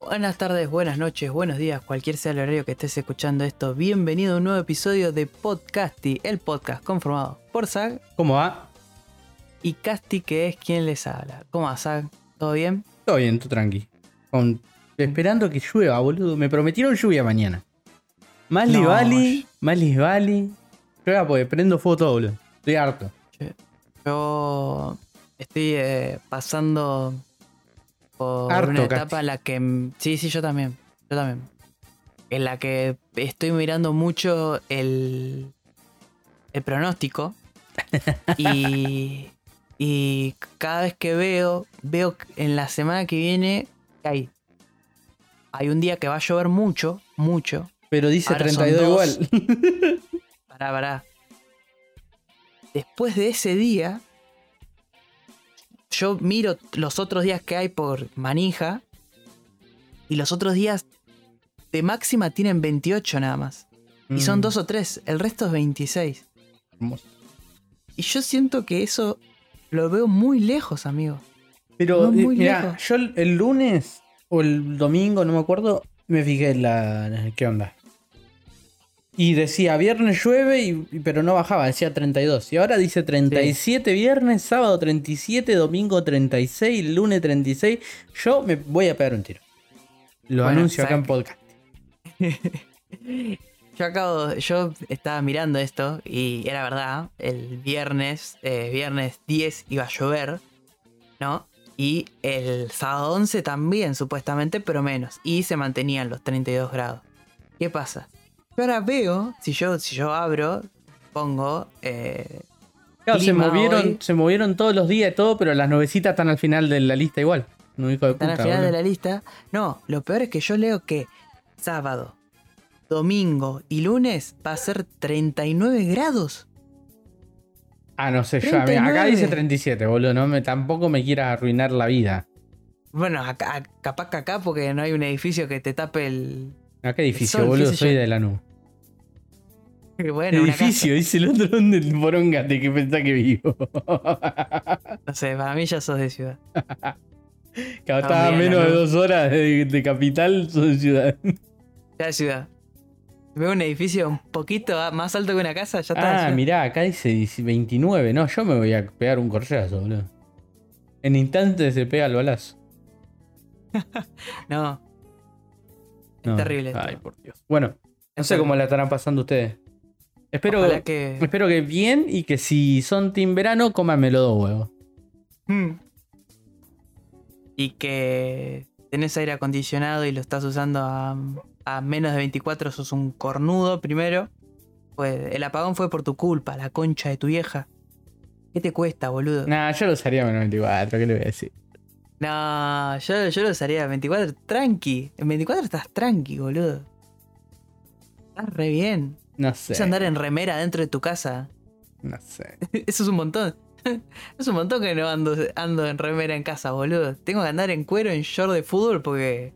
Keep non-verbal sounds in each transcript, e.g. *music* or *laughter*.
Buenas tardes, buenas noches, buenos días, cualquier sea el horario que estés escuchando esto. Bienvenido a un nuevo episodio de Podcasty, el podcast conformado por Zag ¿Cómo va? y Casti, que es quien les habla. ¿Cómo va, Zag? ¿Todo bien? Todo bien, tú tranqui. Con- esperando que llueva, boludo. Me prometieron lluvia mañana. Más No, Valley, más Valley. Llueva porque prendo fuego todo, boludo. Estoy harto. Yo estoy eh, pasando por Harto, una etapa en la que... Sí, sí, yo también. Yo también. En la que estoy mirando mucho el, el pronóstico. y, y cada vez que veo, veo en la semana que viene que hay, hay un día que va a llover mucho, mucho. Pero dice Ahora son 32 dos. igual. *laughs* Pará, pará. Después de ese día, yo miro los otros días que hay por manija. Y los otros días de máxima tienen 28 nada más. Y son Mm, dos o tres. El resto es 26. hermoso. Y yo siento que eso lo veo muy lejos, amigo. Pero, No, eh, yo el, lunes o el domingo, no me acuerdo, me fijé en la. ¿Qué onda? Y decía, viernes llueve, y, pero no bajaba, decía 32. Y ahora dice 37 viernes, sábado 37, domingo 36, lunes 36. Yo me voy a pegar un tiro. Lo Bueno, anuncio acá en podcast. *laughs* Yo acabo, yo estaba mirando esto y era verdad, el viernes, eh, viernes 10 iba a llover, ¿no? Y el sábado 11 también, supuestamente, pero menos. Y se mantenían los 32 grados. ¿Qué pasa? Yo ahora veo, si yo, si yo abro, pongo... eh, Claro, se movieron, hoy. se movieron todos los días y todo, pero las nuevecitas están al final de la lista igual. No hijo de están al final de la lista. No, lo peor es que yo leo que sábado, domingo y lunes va a ser 39 grados. Ah, no sé, yo, acá 39. dice 37, boludo. No me, tampoco me quieras arruinar la vida. Bueno, acá, capaz que acá porque no hay un edificio que te tape el... ¿A qué edificio, sol, boludo? Soy yo. de la nube. *laughs* Bueno, edificio, dice el otro donde el poronga de que pensás que vivo. *laughs* No sé, para mí ya sos de ciudad. *laughs* que estaba menos de dos horas de, de capital, soy de ciudad. Ya de ciudad. Veo un edificio un poquito más alto que una casa, ya está. Ah, mirá, acá dice 10 29. No, yo me voy a pegar un correazo, boludo. En instantes se pega el balazo. No, No. terrible esto. Ay, por Dios. Bueno, no Es sé cómo la estarán pasando ustedes. Espero, que... espero que bien y que si son team verano, cómanmelo dos huevos. Hmm. Y que tenés aire acondicionado y lo estás usando a, a menos de 24, sos un cornudo primero. Pues el apagón fue por tu culpa, la concha de tu vieja. ¿Qué te cuesta, boludo? Nah, yo lo usaría menos 24, ¿qué le voy a decir? No, yo, yo lo usaría 24 tranqui. En 24 estás tranqui, boludo. Estás re bien. No sé. Es andar en remera dentro de tu casa. No sé. *laughs* Eso es un montón. *laughs* Es un montón que no ando, ando en remera en casa, boludo. Tengo que andar en cuero, en short de fútbol porque.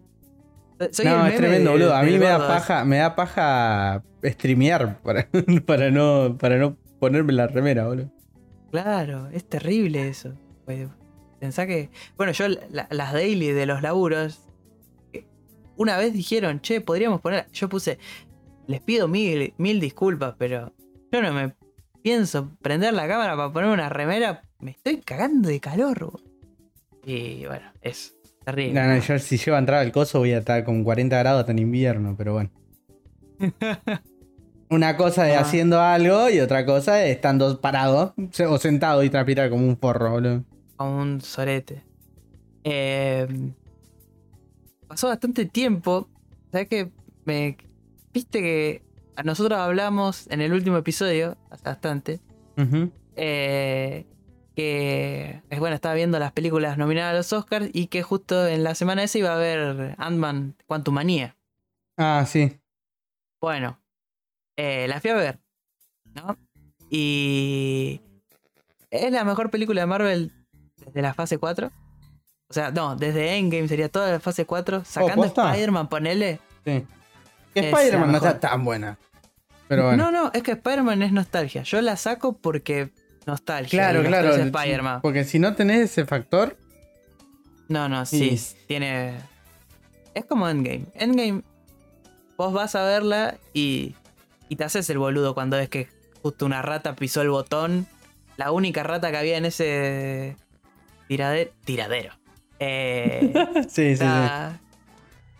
Soy el no, es tremendo, boludo. A mí me da paja, me da paja streamear para, *laughs* para no, para no ponerme la remera, boludo. Claro, es terrible eso. Pues, Pensá que. Bueno, yo la- las daily de los laburos. eh, Una vez dijeron, che, podríamos poner. Yo puse. Les pido mil, mil disculpas, pero. Yo no me pienso prender la cámara para poner una remera. Me estoy cagando de calor. bo. Y bueno, es terrible. No, no, yo si llego a entrar al coso voy a estar con 40 grados hasta en invierno, pero bueno. *laughs* Una cosa es Ah. haciendo algo y otra cosa es estando parado o sentado y transpirar como un forro, boludo. como un sorete. Eh, pasó bastante tiempo. ¿Sabes qué? Me, Viste que a nosotros hablamos en el último episodio, hace bastante, eh, que es bueno, estaba viendo las películas nominadas a los Oscars y que justo en la semana esa iba a haber Ant-Man Quantumania. Ah, sí. Bueno, eh, la fui a ver, ¿no? Y es la mejor película de Marvel desde la fase 4. O sea, no, desde Endgame sería toda la fase 4. Sacando ¿posta? Spider-Man, ponele. sí. Spider-Man no está tan buena. Pero bueno. No, no, es que Spider-Man es nostalgia. Yo la saco porque nostalgia. claro, claro. Spider-Man. Porque si no tenés ese factor, No, no, sí, tiene. Es como Endgame. Endgame, vos vas a verla y, y te haces el boludo cuando ves que justo una rata pisó el botón. La única rata que había en ese tiradero. Tiradero. Eh, *laughs* Sí, sí, sí.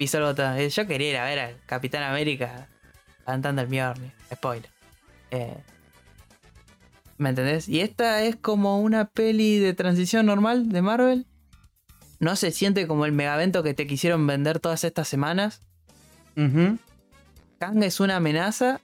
Pisó el botón. Eh, Yo quería ir a ver al Capitán América cantando el Mjolnir. Spoiler. Eh, ¿Me entendés? Y esta es como una peli de transición normal de Marvel. No se siente como el megavento que te quisieron vender todas estas semanas. Ujú. Kang es una amenaza,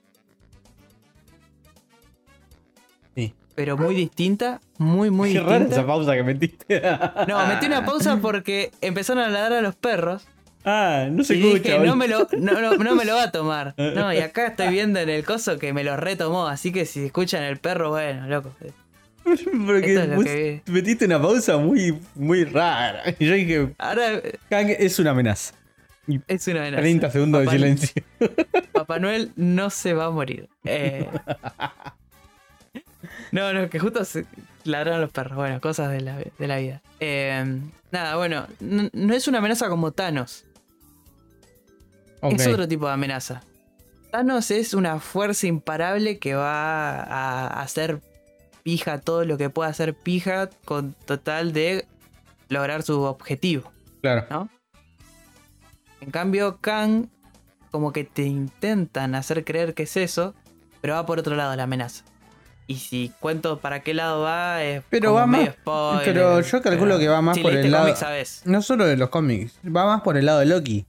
Sí. pero muy distinta. Muy, muy Qué rara distinta. esa pausa que metiste. No, metí una *laughs* pausa porque empezaron a ladrar a los perros. Ah, no se y escucha. dije, no me, lo, no, no- no me lo va a tomar. *laughs* No, y acá estoy viendo en el coso que me lo retomó. Así que si escuchan el perro, bueno, loco. *laughs* Porque es lo vos que metiste una pausa muy, muy rara. Y *laughs* yo dije, Ahora Kang es una amenaza. es una amenaza. 30 segundos Papá- de silencio. Papá Noel no se va a morir. Eh, No, no, que justo se ladraron los perros. Bueno, cosas de la, de la vida. Eh, nada, bueno, no es una amenaza como Thanos. Es otro tipo de amenaza. Thanos es una fuerza imparable que va a hacer pija todo lo que pueda hacer pija con total de lograr su objetivo. Claro. ¿no? En cambio, Kang, como que te intentan hacer creer que es eso, pero va por otro lado la amenaza. Y si cuento para qué lado va, es Pero como va más- spoiler, pero yo calculo que va más si por el lado- cómics, sabes. No solo de los cómics, va más por el lado de Loki.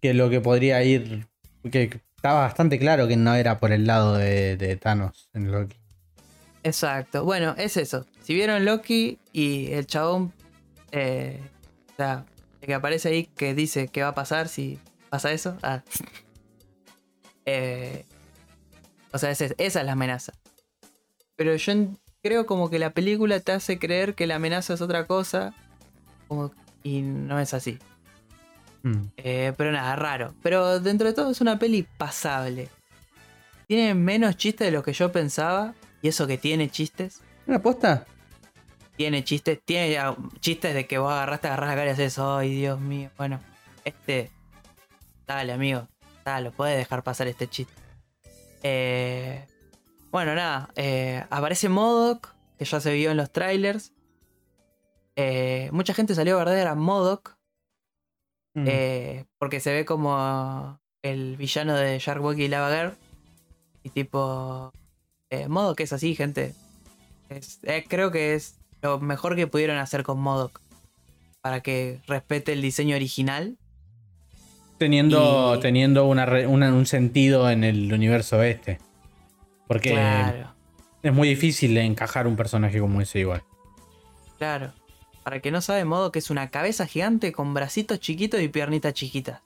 Que lo que podría ir. Que estaba bastante claro que no era por el lado de, Thanos en Loki. Exacto. Bueno, es eso. Si vieron Loki y el chabón, eh, o sea, el que aparece ahí que dice qué va a pasar si pasa eso. Ah. *laughs* Eh, o sea, esa es la amenaza. Pero yo creo como que la película te hace creer que la amenaza es otra cosa. y no es así. Mm. Eh, pero nada, raro. Pero dentro de todo es una peli pasable. Tiene menos chistes de lo que yo pensaba. Y eso que tiene chistes. ¿Una aposta? Tiene chistes. Tiene ya chistes de que vos agarraste, agarrás la cara y haces, ay Dios mío. Bueno, este. Dale, amigo. Dale, puedes dejar pasar este chiste. Eh, bueno, nada. eh, aparece Modoc, que ya se vio en los trailers. Eh, mucha gente salió a verdadera a Modoc. Mm. Eh, porque se ve como el villano de Shark Boy y Lava Girl. Y tipo. Eh, Modoc es así, gente. Es- eh, creo que es lo mejor que pudieron hacer con Modoc. Para que respete el diseño original. Teniendo, y- teniendo una un sentido en el universo este. Porque Claro, es muy difícil encajar un personaje como ese igual. claro. Para el que no sabe, Modoc es una cabeza gigante con bracitos chiquitos y piernitas chiquitas.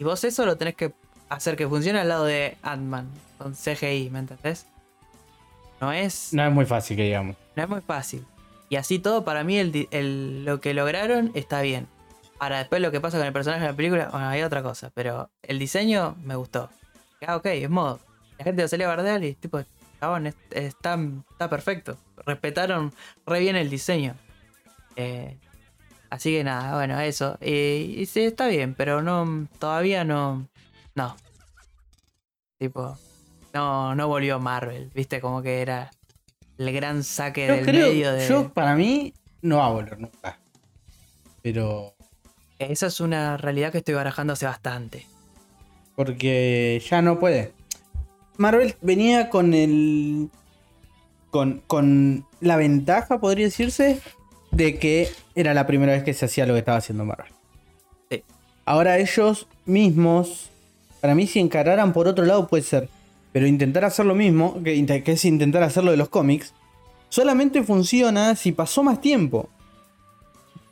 Y vos eso lo tenés que hacer que funcione al lado de Ant-Man. Con CGI, ¿me entendés? No es. No es muy fácil que digamos. No es muy fácil. Y así todo, para mí, el, lo que lograron está bien. Ahora, después lo que pasa con el personaje de la película, bueno, hay otra cosa. Pero el diseño me gustó. Ah, ok, es modo. La gente lo salió a bardear y tipo, chabón, es- está, está perfecto. Respetaron re bien el diseño. Eh, así que nada, bueno, eso. Y, y sí, está bien, pero no, todavía no. No. Tipo, no, no volvió Marvel, viste, como que era el gran saque Yo del creo, medio de. yo para mí no va a volver nunca. Pero Esa es una realidad que estoy barajando hace bastante. porque ya no puede. Marvel venía con el con, con la ventaja, podría decirse, de que era la primera vez que se hacía lo que estaba haciendo Marvel. Sí. Ahora ellos mismos, para mí si encararan por otro lado puede ser, pero intentar hacer lo mismo, que, es intentar hacer lo de los cómics, solamente funciona si pasó más tiempo.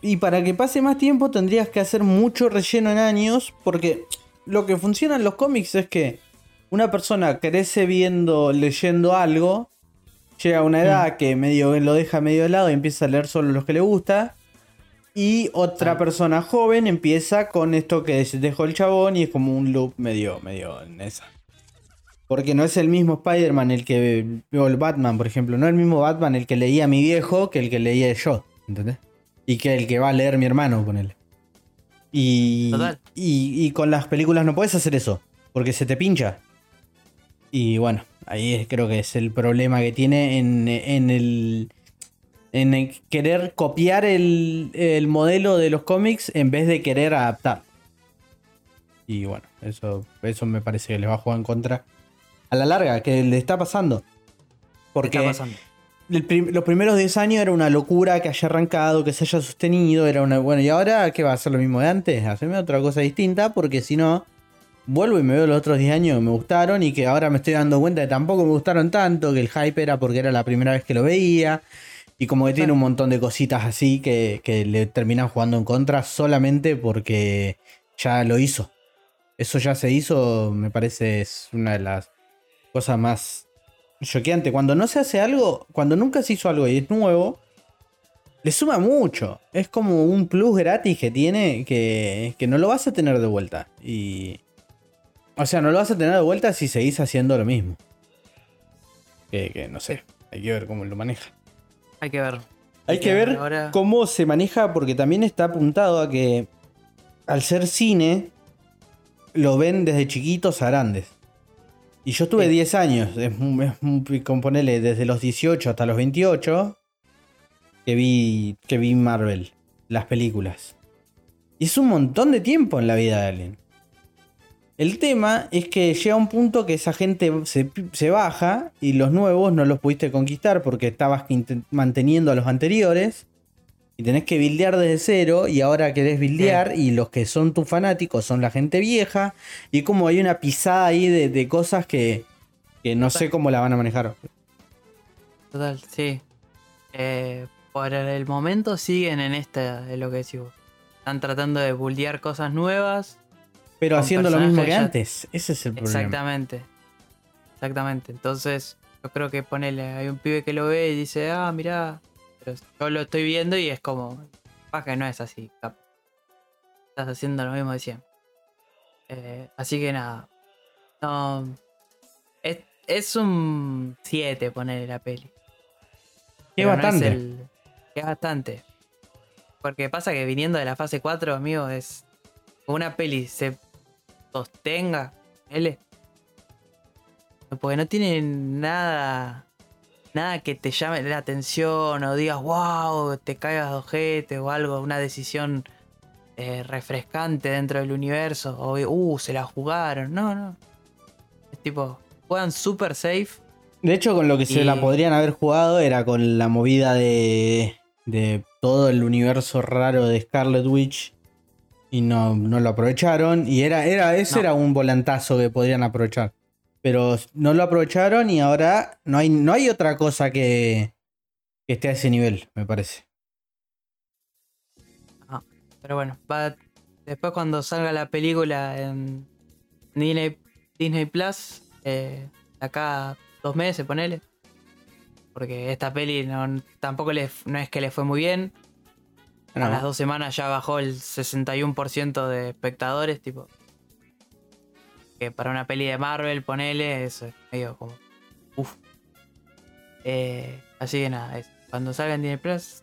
Y para que pase más tiempo tendrías que hacer mucho relleno en años, porque lo que funciona en los cómics es que una persona crece viendo, leyendo algo, llega a una edad que medio lo deja medio de lado y empieza a leer solo los que le gusta. Y otra Ah. persona joven empieza con esto que dejó el chabón y es como un loop medio, medio en esa. Porque no es el mismo Spider-Man el que. O el Batman, por ejemplo. No es el mismo Batman el que leía mi viejo que el que leía yo. ¿Entendés? y que el que va a leer mi hermano, con él. Y, Total. y, y con las películas no puedes hacer eso, porque se te pincha. Y bueno, ahí es- creo que es el problema que tiene en, en el. En el querer copiar el, el modelo de los cómics en vez de querer adaptar. Y bueno, eso, eso me parece que les va a jugar en contra. A la larga, que le está pasando. Porque está pasando? prim- los primeros 10 años era una locura que haya arrancado, que se haya sostenido, era una bueno, y ahora qué va a ser lo mismo de antes, hacerme otra cosa distinta, porque si no vuelvo y me veo los otros 10 años que me gustaron y que ahora me estoy dando cuenta que tampoco me gustaron tanto, que el hype era porque era la primera vez que lo veía. Y como que tiene un montón de cositas así que, que le terminan jugando en contra solamente porque ya lo hizo. Eso ya se hizo, me parece, es una de las cosas más choqueantes. Cuando no se hace algo, cuando nunca se hizo algo y es nuevo, le suma mucho. Es como un plus gratis que tiene que, que no lo vas a tener de vuelta. Y. O sea, no lo vas a tener de vuelta si seguís haciendo lo mismo. Que, que no sé, hay que ver cómo lo maneja. Hay que ver. Hay que ver ahora- cómo se maneja, porque también está apuntado a que al ser cine, lo ven desde chiquitos a grandes. Y yo tuve Sí. 10 años, es, ponele desde los 18 hasta los 28, que vi, que vi Marvel, las películas. Y es un montón de tiempo en la vida de alguien. El tema es que llega un punto que esa gente se, se baja y los nuevos no los pudiste conquistar porque estabas manteniendo a los anteriores y tenés que bildear desde cero y ahora querés bildear y los que son tus fanáticos son la gente vieja y como hay una pisada ahí de, de cosas que, que no sé cómo la van a manejar. Total, sí. Eh, por el momento siguen en esta, de lo que decís vos. Están tratando de buldear cosas nuevas. Pero haciendo lo mismo que ya- antes. Ese es el problema. Exactamente. Exactamente. Entonces, yo creo que ponele, hay un pibe que lo ve y dice, ah, mirá. Pero yo lo estoy viendo y es como, ah, que no es así. cap. Estás haciendo lo mismo de siempre. Eh, así que nada. No. Es, es un 7 ponerle la peli. Que no es bastante. el- que es bastante. Porque pasa que viniendo de la fase 4, amigo, es. Una peli se sostenga, L. Porque no tiene nada. Nada que te llame la atención o digas, wow, te caigas de ojete o algo, una decisión eh, refrescante dentro del universo. O, uh, se la jugaron. No, no. Es tipo, juegan super safe. De hecho, con lo que se la podrían haber jugado era con la movida de, de todo el universo raro de Scarlet Witch. Y no, no lo aprovecharon. Y era, era, ese No. era un volantazo que podrían aprovechar. Pero no lo aprovecharon y ahora no hay, no hay otra cosa que, que esté a ese nivel, me parece. Pero bueno, va, después cuando salga la película en Disney, Disney Plus, eh, acá dos meses, ponele. Porque esta peli no, tampoco le, no es que le fue muy bien. A las dos semanas ya bajó el 61% de espectadores, tipo. Que para una peli de Marvel, ponele, eso es medio como. Uf. Eh, así que nada, es- cuando salga en Disney Plus,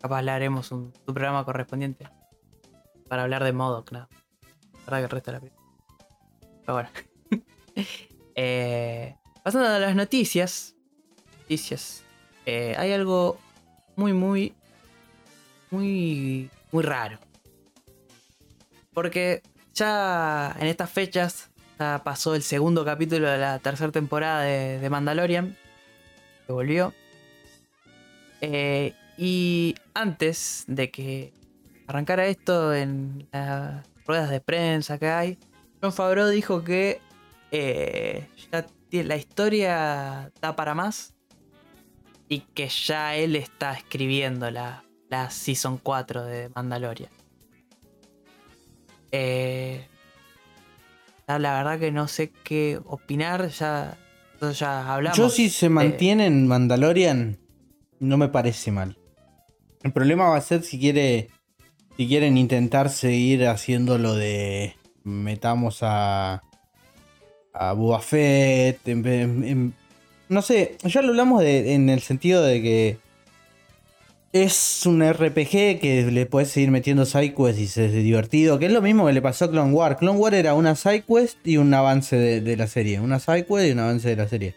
capaz le haremos un, programa correspondiente. Para hablar de Modoc, nada. La verdad que el resto de la película. Pero bueno. *laughs* Eh, pasando a las noticias. Noticias. eh, hay algo muy, muy, muy, muy raro. Porque ya en estas fechas ya pasó el segundo capítulo de la tercera temporada de, Mandalorian. Que volvió. Eh, y antes de que arrancara esto en las ruedas de prensa que hay, John Favreau dijo que eh, la historia da para más y que ya él está escribiendo la, Season 4 de Mandalorian. Eh, la verdad que no sé qué opinar, ya, ya hablamos. Yo si se mantiene en Mandalorian, no me parece mal. El problema va a ser si quiere. Si quieren intentar seguir haciendo lo de. Metamos a. A Boba Fett. en vez- en- no sé, ya lo hablamos de- en el sentido de que. Es un RPG que le puedes seguir metiendo sidequests y es divertido, que es lo mismo que le pasó a Clone War. Clone War era una sidequest y un avance de, de la serie. Una sidequest y un avance de la serie.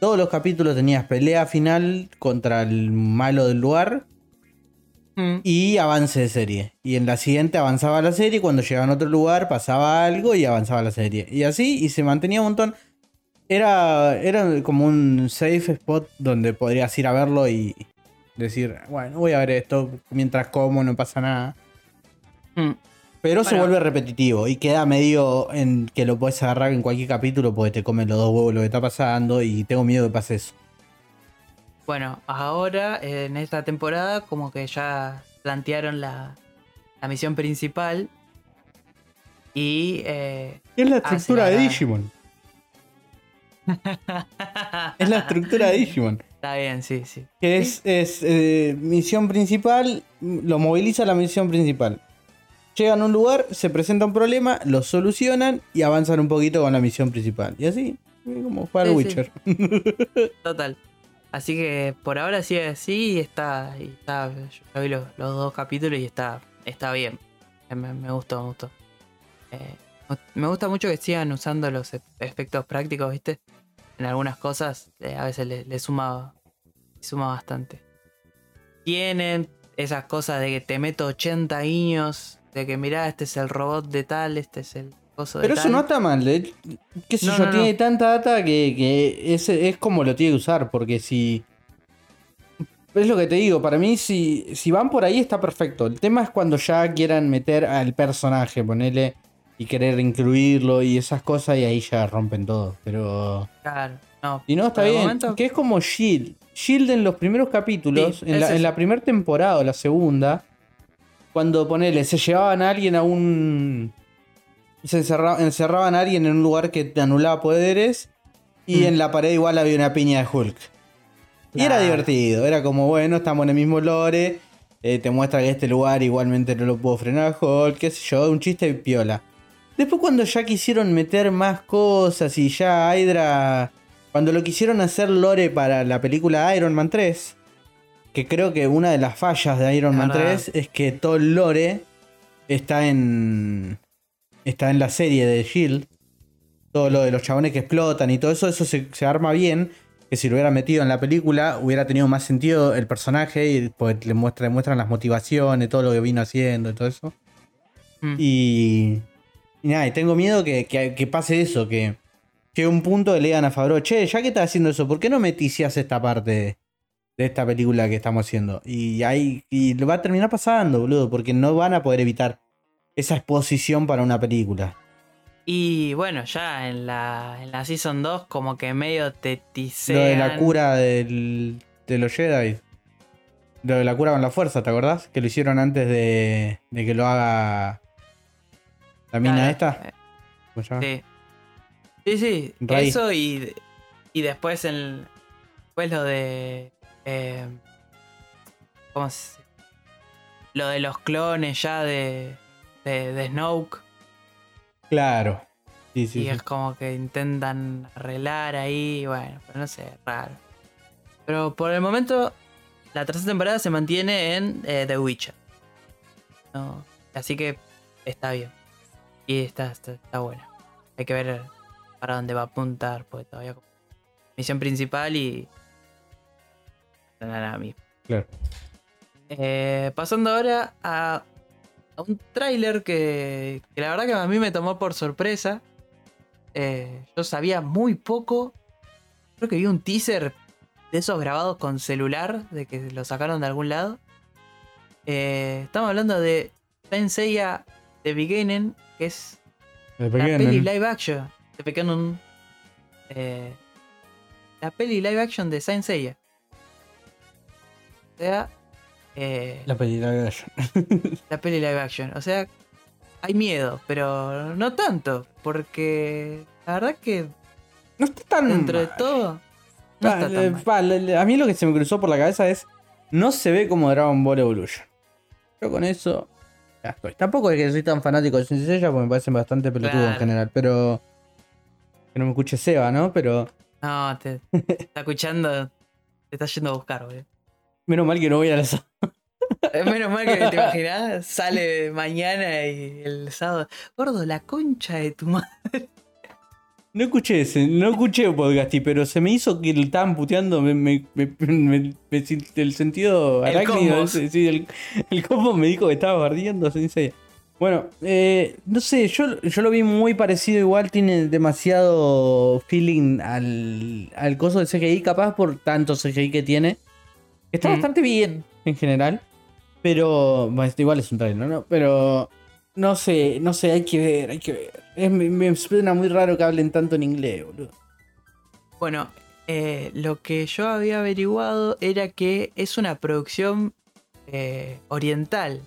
Todos los capítulos tenías pelea final contra el malo del lugar Mm. y avance de serie. Y en la siguiente avanzaba la serie, cuando llegaba a otro lugar pasaba algo y avanzaba la serie. Y así, y se mantenía un montón. Era, era como un safe spot donde podrías ir a verlo y decir, bueno, voy a ver esto mientras como, no pasa nada. Mm. Pero se vuelve repetitivo y queda medio en que lo puedes agarrar en cualquier capítulo porque te comen los dos huevos lo que está pasando y tengo miedo que pase eso. Bueno, ahora en esta temporada como que ya plantearon la, la misión principal y eh, Es la estructura de la- Digimon. *laughs* Es la estructura de Digimon. Está bien, sí, sí. Que es, es, eh, misión principal, lo moviliza la misión principal. Llegan a un lugar, se presenta un problema, lo solucionan y avanzan un poquito con la misión principal. Y así, como jugar Sí, sí. Witcher. *laughs* Total. Así que por ahora sigue así y está. Y está yo ya vi los, los dos capítulos y está, está bien. Eh, Me, me gustó, me gustó. Eh, me gusta mucho que sigan usando los e- efectos prácticos, ¿viste? En algunas cosas eh, a veces le, le suma, bastante. Tienen esas cosas de que te meto 80 guiños, de que mirá, este es el robot de tal, este es el coso de Pero eso no está mal. eh. Qué sé No, yo, no, tiene no. tanta data que, que es, es como lo tiene que usar. Porque si. Es lo que te digo, para mí si, si van por ahí está perfecto. El tema es cuando ya quieran meter al personaje, ponerle y querer incluirlo y esas cosas y ahí ya rompen todo. Pero... Claro, no. Y no, está bien. momento- Que es como Shield. Shield en los primeros capítulos, Sí, en, la, en la primera temporada o la segunda, cuando ponele, se llevaban a alguien a un. Se encerra- encerraban a alguien en un lugar que te anulaba poderes. Y Mm. en la pared igual había una piña de Hulk. Y era divertido, era como, bueno, estamos en el mismo lore. eh, te muestra que este lugar igualmente no lo puedo frenar Hulk, qué sé yo, un chiste piola. Después cuando ya quisieron meter más cosas y ya Hydra... Cuando lo quisieron hacer lore para la película Iron Man 3, que creo que una de las fallas de Iron Man verdad. 3 es que todo el lore está en... Está en la serie de Shield. Todo lo de los chabones que explotan y todo eso, eso se, se arma bien. Que si lo hubiera metido en la película, hubiera tenido más sentido el personaje y pues, le, muestra, le muestran las motivaciones, todo lo que vino haciendo y todo eso. Mm. Y, y nada, y tengo miedo que, que- que pase eso, que llegue un punto que le digan a Fabro, che, ya que estás haciendo eso, ¿por qué no meticias esta parte de, esta película que estamos haciendo? Y ahí y lo va a terminar pasando, boludo, porque no van a poder evitar esa exposición para una película. Y bueno, ya en la, en la Season 2 como que medio te tisean. Lo de la cura del- de los Jedi. Lo de la cura con la fuerza, ¿te acordás? Que lo hicieron antes de, de que lo haga la mina Claro, esta. eh, ¿Cómo se llama? Sí. Sí, sí. Rey. Eso y, y después el. Después lo de. eh, ¿Cómo se Lo de los clones ya de. de, de Snoke. Claro. Sí, sí, y sí. es como que intentan arreglar ahí. Bueno, pero no sé, raro. Pero por el momento. La tercera temporada se mantiene en eh, The Witcher. No, así que está bien. Y está, está, está bueno. Hay que ver para dónde va a apuntar, porque todavía como misión principal y. Nada, mismo. Claro. Eh, pasando ahora a, a un tráiler que, que la verdad que a mí me tomó por sorpresa. Eh, yo sabía muy poco. Creo que vi un teaser de esos grabados con celular, de que lo sacaron de algún lado. Eh, estamos hablando de Saint Seiya The Beginning, que es la peli live action. De Beginning. Eh, la peli live action de Saint Seiya. O sea, eh, La película de Action. la peli live action. O sea, hay miedo, pero no tanto, porque la verdad que No está tan. dentro de todo no está tan mal. a mí lo que se me cruzó por la cabeza es. No se ve como Dragon Ball Evolution. Yo con eso. Ya estoy. Tampoco es que soy tan fanático de Saint Seiya porque me parecen bastante pelotudos en general. Pero. Que no me escuche Seba, ¿no? Pero. No, te, te *laughs* está escuchando, te está yendo a buscar, boludo. Menos mal que no voy a la sala. Eh, Menos mal que te *laughs* imaginás, sale mañana y el sábado. Gordo, la concha de tu madre. No escuché ese, no escuché Podcasty, pero se me hizo que le estaban puteando me, me, me- me- me- el sentido El arácnido. ese, sí, el, el combo me dijo que estaba bardiendo. sin serio. Bueno, eh, no sé, yo, yo lo vi muy parecido. Igual tiene demasiado feeling al, al coso de CGI, capaz por tanto CGI que tiene. Está Mm. bastante bien en general. Pero, bueno, esto igual es un trailer, ¿no? Pero, no sé, no sé, hay que ver, hay que ver. Es- me, suena muy raro que hablen tanto en inglés, boludo. Bueno, eh, lo que yo había averiguado era que es una producción eh, oriental.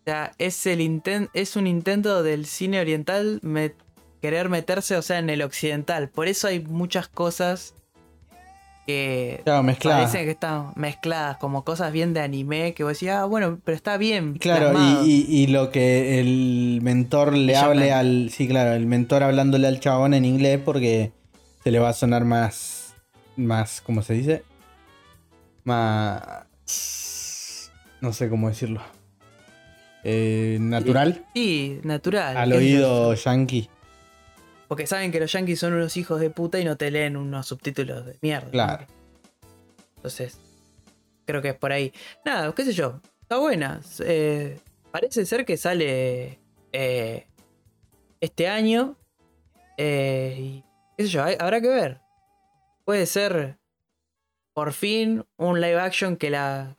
O sea, es, el es un intento del cine oriental querer meterse, o sea, en el occidental. Por eso hay muchas cosas que Claro, mezclada. parecen que están mezcladas, como cosas bien de anime, que vos decís, ah, bueno, pero está bien. Claro, plasmado". y, y- y lo que el mentor le Le hable al. Sí, claro, el mentor hablándole al chabón en inglés porque se le va a sonar más. Más, ¿cómo se dice? Más. No sé cómo decirlo. Eh, natural. Sí, natural. Al oído yankee. Porque saben que los yankees son unos hijos de puta y no te leen unos subtítulos de mierda. Claro. Entonces, creo que es por ahí. Nada, qué sé yo. Está buena. Eh, parece ser que sale eh, este año. Eh, y qué sé yo, hay- habrá que ver. Puede ser por fin un live action que la.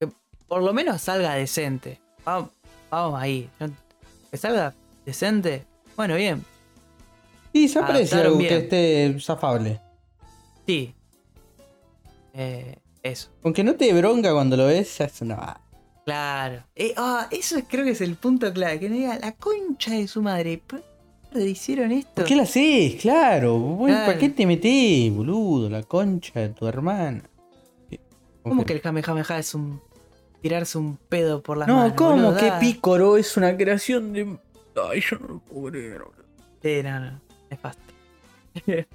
que por lo menos salga decente. Vamos, vamos ahí. Que salga decente. Bueno, bien. Y se aprecia algo que esté zafable. Sí. Eh, eso. Aunque no te bronca cuando lo ves, ya es una. Claro. Eh, ah, eso es- creo que es el punto clave. Que no diga la concha de su madre. ¿Por qué hicieron esto? ¿Por qué la haces? Claro. ¿Para qué te metés, boludo? La concha de tu hermana. ¿Cómo que el Kamehameha es un. tirarse un pedo por las No, manos? ¿cómo? boludo? que Da- Pícoro es una creación de. Ay, yo no lo puedo creer, boludo. Sí, no, no. Fácil. *laughs*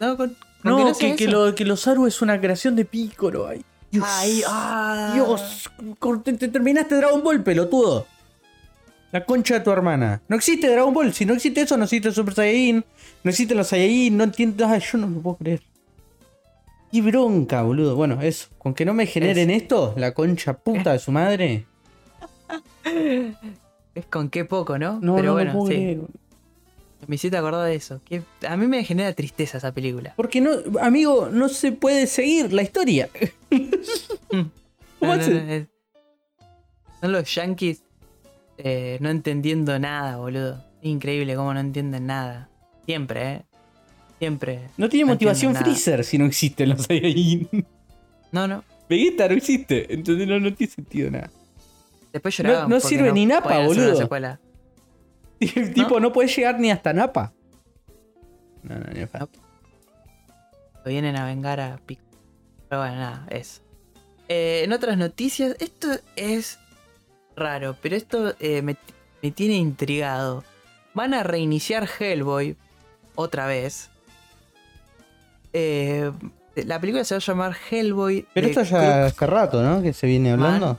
no, con, No, que, que, lo, que los Aru es una creación de Pícoro. Ay, Dios. Ay, ah. Dios. Te, te terminaste Dragon Ball, pelotudo. La concha de tu hermana. No existe Dragon Ball. Si no existe eso, no existe Super Saiyajin. No existen los Saiyajin. No entiendo. Ay, yo no lo puedo creer. Qué bronca, boludo. Bueno, eso. Con que no me generen esto, la concha puta de su madre. *laughs* Es con qué poco, ¿no? No, Pero no bueno, sí. creer. Me hiciste acordar de eso. Que a mí me genera tristeza esa película. Porque no, amigo, no se puede seguir la historia. *laughs* ¿Cómo No, no, no, Son los yankees eh, no entendiendo nada, boludo. Increíble cómo no entienden nada. Siempre, ¿eh? Siempre. No tiene No motivación. Freezer si no existen los Saiyajin. No, no. Vegeta no existe, entonces no, no tiene sentido nada. Después lloraban. no porque sirve ni napa, boludo. *laughs* El tipo no puede llegar ni hasta Napa. No, no, ni fa- Lo vienen a vengar a Pico. Pero bueno, nada, eso. Eh, en otras noticias, esto es raro, pero esto eh, me, me tiene intrigado. Van a reiniciar Hellboy otra vez. Eh, la película se va a llamar Hellboy. Pero esto ya Crook- hace rato, ¿no? Que se viene hablando.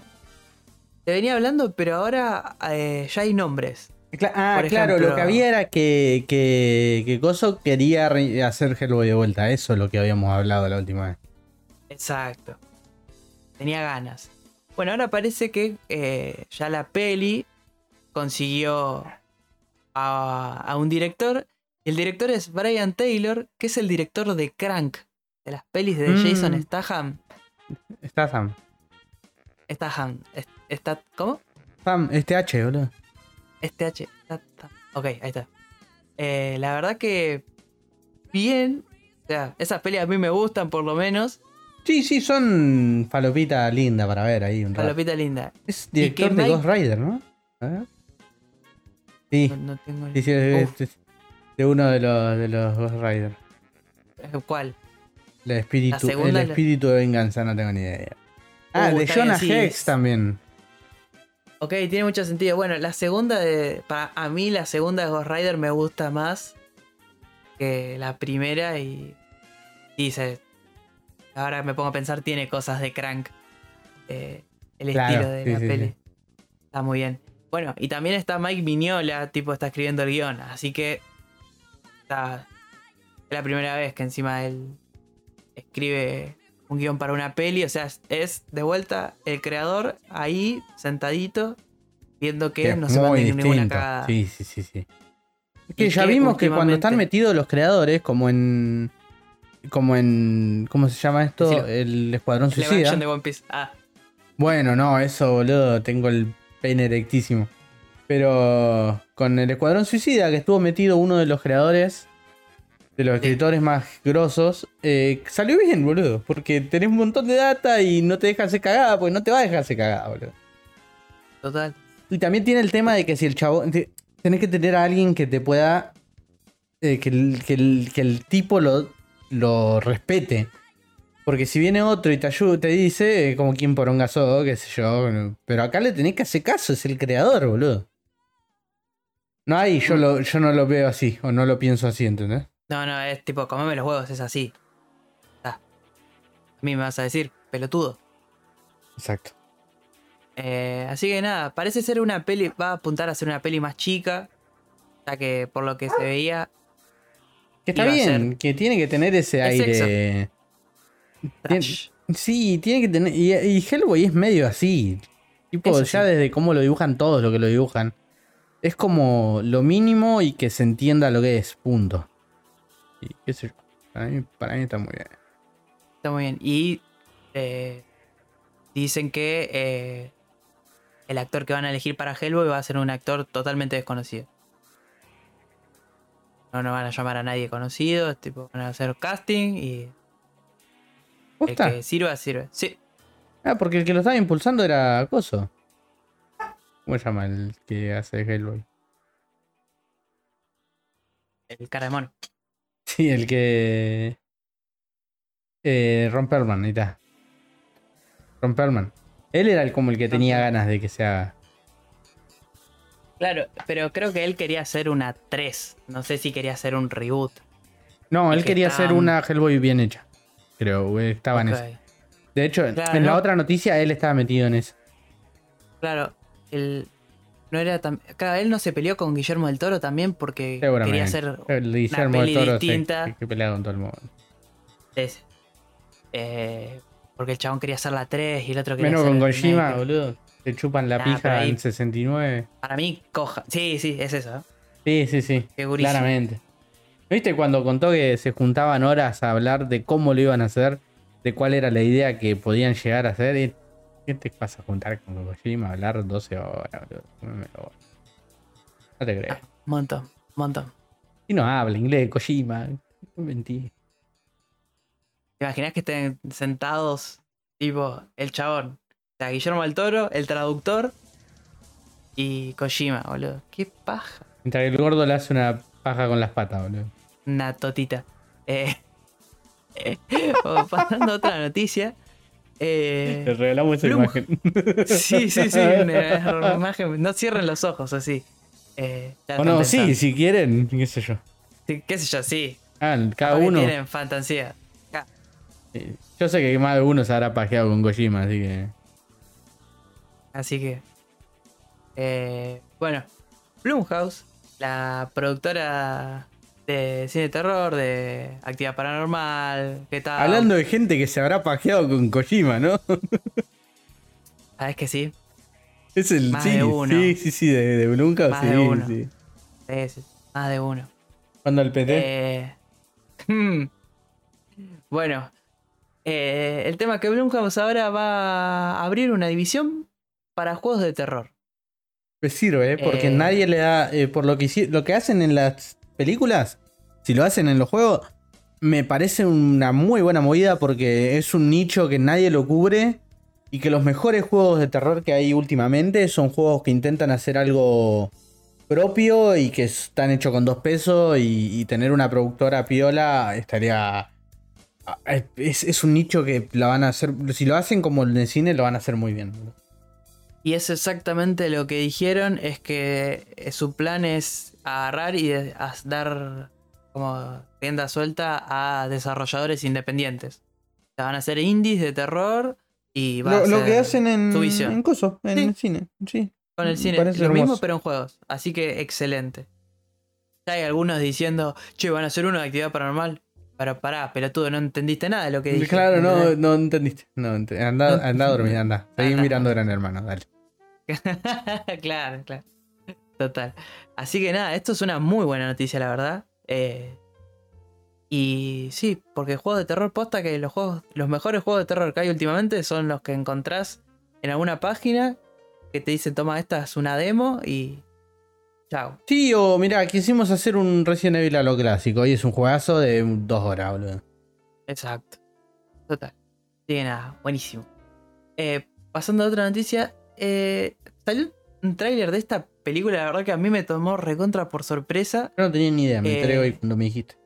Te venía hablando, pero ahora eh, ya hay nombres. Ah, Por claro, ejemplo- lo que había era que, que, que Coso quería hacer Hellboy de vuelta. Eso es lo que habíamos hablado la última vez. Exacto. Tenía ganas. Bueno, ahora parece que eh, ya la peli consiguió a, a un director. El director es Brian Taylor, que es el director de Crank, de las pelis de Mm. Jason Statham. Statham. est- Está, ¿Cómo? Sam, este H, boludo. Este H. Ok, ahí está. Eh, la verdad que. Bien. O sea, esas pelis a mí me gustan por lo menos. Sí, sí, son falopita linda para ver ahí un rato. Palopita linda. Es director de Mike- Ghost Rider, ¿no? A ver. Sí, No, no tengo ni- sí, sí, es- Uf, es de uno de los, de los Ghost Rider. ¿Cuál? El espíritu, el la- espíritu de venganza, no tengo ni idea. Ah, Uh, de Jonah Hex también. Ok, tiene mucho sentido. Bueno, la segunda de. Para a mí, la segunda de Ghost Rider me gusta más que la primera y. Y se. Ahora me pongo a pensar, tiene cosas de crank. Eh, el Claro, estilo de sí, la sí, peli. sí. Está muy bien. Bueno, y también está Mike Mignola, tipo, está escribiendo el guion. Así que. Está. Es la primera vez que encima él escribe un guion para una peli. O sea, es, de vuelta el creador ahí, sentadito, viendo que no se manden ninguna cagada. Sí, sí, sí, sí. Es que ya que vimos que cuando están metidos los creadores, como en. Como en. ¿Cómo se llama esto? El Escuadrón Suicida. de One Piece. Ah, Bueno, no, eso, boludo, tengo el pene erectísimo. Pero con el Escuadrón Suicida, que estuvo metido uno de los creadores, de los escritores más grosos, eh, salió bien, boludo. Porque tenés un montón de data y no te deja hacer cagada, porque no te va a dejar hacer cagada, boludo. total. Y también tiene el tema de que si el chavo. te- Tenés que tener a alguien que te pueda. eh, que, el, que el- que el tipo lo, lo respete. Porque si viene otro y te ayuda, te dice, eh, como quien por un gaso, qué sé yo. Pero acá le tenés que hacer caso, es el creador, boludo. No hay, yo, lo, yo no lo veo así, o no lo pienso así, ¿entendés? No, no, es tipo, comeme los huevos, es así. Ah. A mí me vas a decir, pelotudo. Exacto. Eh, así que nada, parece ser una peli, va a apuntar a ser una peli más chica. Ya que por lo que se veía, Que está bien, que tiene que tener ese Es aire. Sí, tiene que tener. Y, y Hellboy es medio así. Tipo, Eso ya sí. desde cómo lo dibujan todos lo que lo dibujan. Es como lo mínimo y que se entienda lo que es, punto. Y qué sé yo. Para mí, para mí está muy bien. Está muy bien. Y eh, dicen que eh, el actor que van a elegir para Hellboy va a ser un actor totalmente desconocido. No, no van a llamar a nadie conocido, tipo, van a hacer casting y el ¿Posta? que sirva, sirve. Sí, Ah, porque el que lo estaba impulsando era Coso. ¿Cómo se llama el que hace Hellboy? el cara de mono. Sí, el que. Eh, Ron Perlman, ahí está. Ron Perlman. Él era el, como el que tenía ganas de que se haga. Claro, pero creo que él quería hacer una 3. No sé si quería hacer un reboot. No, él que quería está hacer un- una Hellboy bien hecha. Creo, estaba en eso. De hecho, Claro, en la ¿no? otra noticia él estaba metido en eso. Claro, él no era tan. Claro, él no se peleó con Guillermo del Toro también porque quería hacer El Guillermo del peli Toro se- distinta. que, que pelea con todo el mundo. ese. Eh, porque el chabón quería hacer la 3 y el otro quería Menos hacer con Kojima, boludo. Te chupan la Nah, pero pija ahí- en 69. Para mí, coja. Sí, sí, es eso. ¿eh? Sí, sí, sí. Segurísimo. Claramente. ¿Viste cuando contó que se juntaban horas a hablar de cómo lo iban a hacer? De cuál era la idea que podían llegar a hacer. ¿Qué te pasa a juntar con Kojima? Hablar 12 horas, boludo. No te creo. Ah, montón, montón. Y no habla inglés, Kojima. No mentí. ¿Te imaginas que estén sentados, tipo, el chabón? O sea, Guillermo del Toro, el traductor y Kojima, boludo. Qué paja. Mientras el gordo le hace una paja con las patas, boludo. Una totita. Eh, *laughs* eh, *laughs* pasando a otra noticia. Eh, regalamos esa imagen. sí, sí, sí. *laughs* una imagen. No cierren los ojos así. Eh, O no, sí, si quieren, qué sé yo. Sí, qué sé yo, sí. Ah, cada Capaz que uno. Tienen fantasía. Sí. Yo sé que más de uno se habrá pajeado con Kojima, así que. Así que. eh, bueno, Blumhouse, la productora de cine de terror, de actividad paranormal, ¿qué tal? Hablando de gente que se habrá pajeado con Kojima, ¿no? ¿Sabes que sí? Es el. Más sí, de uno. sí, sí, sí, de, de Blumhouse, Más sí, de uno. sí. Sí, sí, más de uno. Cuando el PT. Eh, *laughs* bueno, eh, el tema es que Blumhouse ahora va a abrir una división para juegos de terror. Pues sirve, ¿eh? porque eh, nadie le da. por lo que, lo que hacen en las películas, si lo hacen en los juegos, me parece una muy buena movida porque es un nicho que nadie lo cubre. Y que los mejores juegos de terror que hay últimamente son juegos que intentan hacer algo propio y que están hechos con dos pesos y, tener una productora piola estaría... Es, es un nicho que la van a hacer... Si lo hacen como en el cine, lo van a hacer muy bien. Y es exactamente lo que dijeron, es que eh, su plan es agarrar y a dar como rienda suelta a desarrolladores independientes. O sea, van a ser indies de terror Y va a Lo, lo que ser hacen en, su visión. en Coso, en Sí. el cine. Sí. Con el cine. parece Lo mismo, hermoso. pero en juegos. Así que excelente. Ya hay algunos diciendo, che, van a hacer uno de actividad paranormal. Pero pará, pelotudo, no entendiste nada de lo que dije. Claro, no, no entendiste. No, ent- anda, No- anda a dormir, anda. *laughs* Seguí Anda. mirando Gran Hermano, dale. *laughs* claro, claro. Total. Así que nada, esto es una muy buena noticia, la verdad. Eh, y sí, porque juegos de terror posta que los juegos, los mejores juegos de terror que hay últimamente son los que encontrás en alguna página que te dicen, toma, esta es una demo y. Chao. Sí, o mirá, quisimos hacer un Resident Evil a lo clásico. Y es un juegazo de dos horas, boludo. Exacto. Total. Así que nada, buenísimo. Eh, pasando a otra noticia, eh, salió un tráiler de esta película, la verdad que a mí me tomó recontra por sorpresa. Yo no tenía ni idea, me enteré Eh, hoy cuando me dijiste.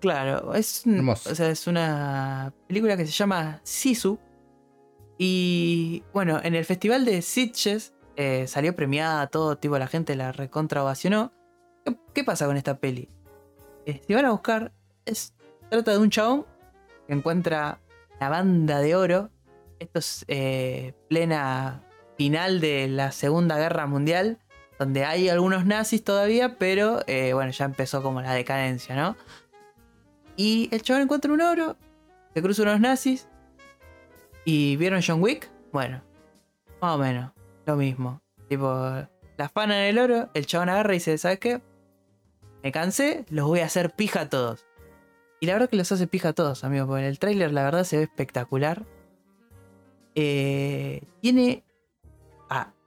Claro, es, Hermoso. o sea, es una película que se llama Sisu. Y bueno, en el festival de Sitges eh, salió premiada, todo tipo, la gente la recontra ovacionó. ¿Qué, qué pasa con esta peli? Eh, si van a buscar, es, trata de un chabón que encuentra la banda de oro. Esto es eh, plena final de la Segunda Guerra Mundial, donde hay algunos nazis todavía, pero eh, bueno, ya empezó como la decadencia, ¿no? Y el chabón encuentra un oro, se cruza unos nazis. ¿Y vieron John Wick? Bueno, más o menos, lo mismo. Tipo, la afana en el oro, el chabón agarra y dice, ¿sabes qué? Me cansé, los voy a hacer pija a todos. Y la verdad que los hace pija a todos, amigo, porque el tráiler la verdad se ve espectacular. Eh, tiene,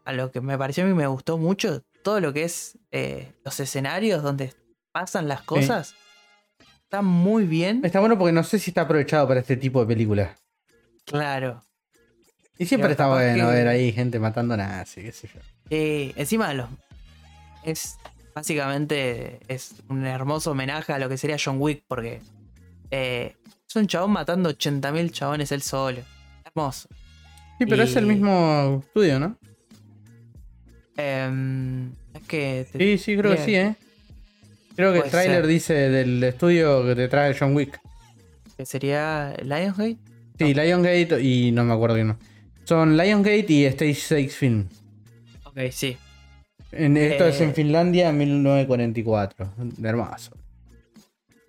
a, lo que me pareció a mí me gustó mucho, todo lo que es eh, los escenarios donde pasan las cosas. Está muy bien. Está bueno porque no sé si está aprovechado para este tipo de películas. Claro. Y siempre Pero está bueno que- ver ahí gente matando nazis, qué sé yo. Eh, encima los, es básicamente es un hermoso homenaje a lo que sería John Wick porque eh, es un chabón matando 80.000 chabones él solo. Hermoso. Sí, pero es el mismo estudio, ¿no? Em, es que Sí, sí, creo que sí, ¿eh? Creo que el tráiler dice del estudio que te trae John Wick. que sería Lionheart. Sí, Liongate y no me acuerdo bien. no. Son Liongate y Stage 6 Film. Ok, sí. En, esto Eh. es en Finlandia en 1944. Hermoso.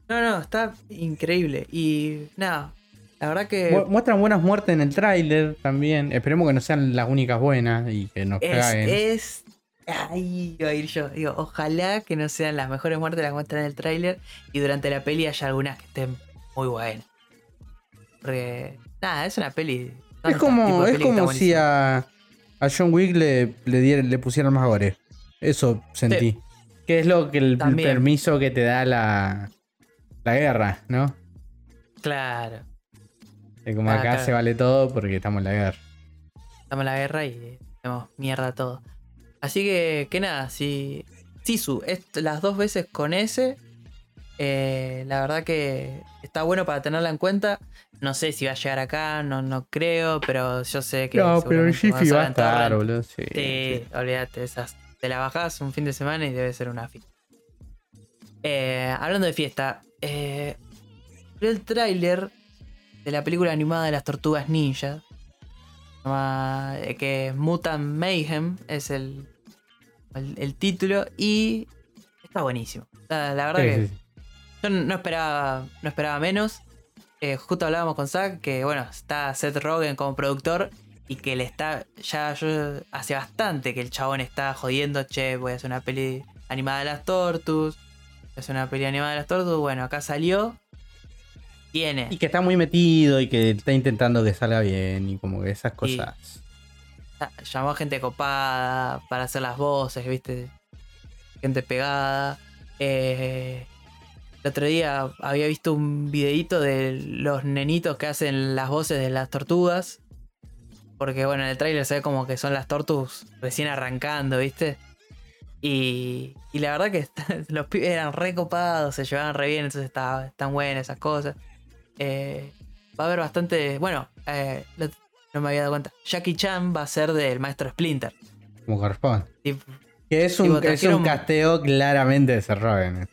No, no, está increíble. Y nada, la verdad que Mu- Muestran buenas muertes en el tráiler también. Esperemos que no sean las únicas buenas y que nos es, caguen. es. Ahí iba a ir yo. Digo, ojalá que no sean las mejores muertes las que muestran en el tráiler. Y durante la peli haya algunas que estén muy buenas. Porque. Nada, es una peli. Es como, es peli como si a, a John Wick le, le, dieran- le pusieran más gore. Eso sentí. Que es lo que el, el permiso que te da la, la guerra, ¿no? Claro. Que como Ah, acá claro. se vale todo porque estamos en la guerra. Estamos en la guerra y tenemos mierda todo. Así que, que nada, si. Sisu, es las dos veces con S. eh, la verdad que está bueno para tenerla en cuenta. No sé si va a llegar acá, no, no creo, pero yo sé que. No, pero el Jiffy va a estar, boludo. Sí, Sí, sí. olvídate, esas. Te la bajás un fin de semana y debe ser una fiesta. Eh, hablando de fiesta, eh, el tráiler de la película animada de las tortugas ninja, eh, que Mutant Mayhem es el, el, el título y está buenísimo. La, la verdad Sí, que sí. yo no esperaba, no esperaba menos. Eh, justo hablábamos con Zack que bueno, está Seth Rogen como productor y que le está. Ya yo hace bastante que el chabón está jodiendo, che, voy a hacer una peli animada de las tortus. Voy a hacer una peli animada de las tortus. Bueno, acá salió. Tiene. Y que está muy metido y que está intentando que salga bien y como que esas Y- cosas. Llamó a gente copada para hacer las voces, viste. Gente pegada. Eh, el otro día había visto un videito de los nenitos que hacen las voces de las tortugas. Porque bueno, en el tráiler se ve como que son las tortugas recién arrancando, ¿viste? Y, y la verdad que *laughs* los pibes eran re copados, se llevaban re bien, entonces está- están buenas esas cosas. Eh, va a haber bastante. Bueno, eh, lo- no me había dado cuenta. Jackie Chan va a ser del maestro Splinter. Como corresponde. Tipo, Que es un, Tipo, es un casteo claramente de Rogen.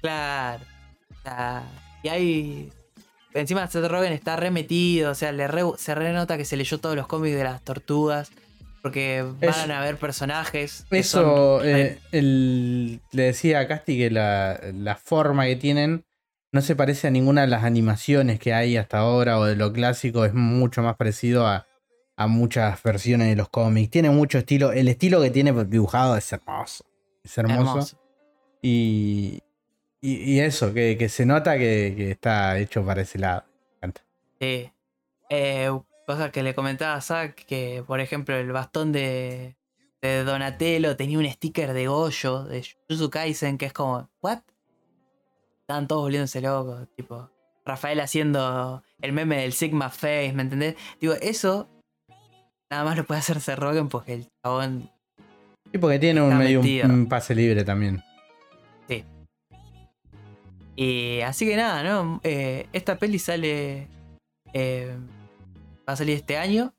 claro. Ah, y hay. encima Seth Rogen está remetido, o sea, le re- se renota que se leyó todos los cómics de las tortugas. Porque van Eso- a haber personajes. Eso, son- eh, el- le decía a Casti que la, la forma que tienen no se parece a ninguna de las animaciones que hay hasta ahora o de lo clásico, es mucho más parecido a, a muchas versiones de los cómics. Tiene mucho estilo, el estilo que tiene dibujado es hermoso. Es hermoso. hermoso. Y, y, y eso, que, que se nota que, que está hecho para ese lado. Me encanta. Sí. Eh, cosa que le comentaba a Zack, que por ejemplo el bastón de, de Donatello tenía un sticker de Goyo, de Jujutsu Kaisen, que es como, ¿what? Estaban todos volviéndose locos, tipo, Rafael haciendo el meme del Sigma Face, ¿me entendés? Digo, eso nada más lo puede hacer Seth Rogen porque el chabón Sí, porque tiene un medio un, metido. un pase libre también. Y así que nada, ¿no? Eh, esta peli sale. eh, va a salir este año.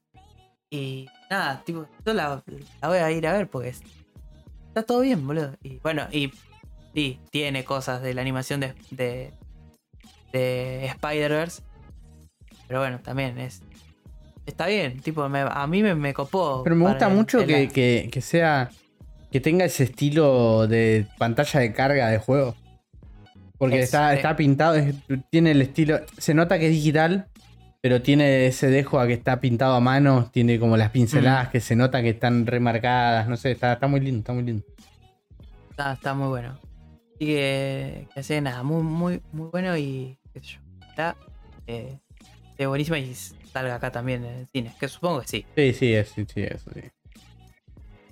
Y nada, tipo, yo la, la voy a ir a ver porque es- está todo bien, boludo. Y bueno, y sí, tiene cosas de la animación de, de, de Spider-Verse. Pero bueno, también es. Está bien, tipo, me- a mí me, me copó. Pero me gusta el- mucho el- que, que- que sea. que tenga ese estilo de pantalla de carga de juego. Porque Es, está, está pintado, es- tiene el estilo. Se nota que es digital, pero tiene ese dejo a que está pintado a mano. Tiene como las pinceladas Mm. que se nota que están remarcadas. No sé, está, está muy lindo, está muy lindo. Está, está muy bueno. Así que, que que nada, muy, muy, muy bueno y qué sé yo. Está eh, buenísima y salga acá también en el cine. Que supongo que sí. Sí, sí, es- sí, sí, eso sí.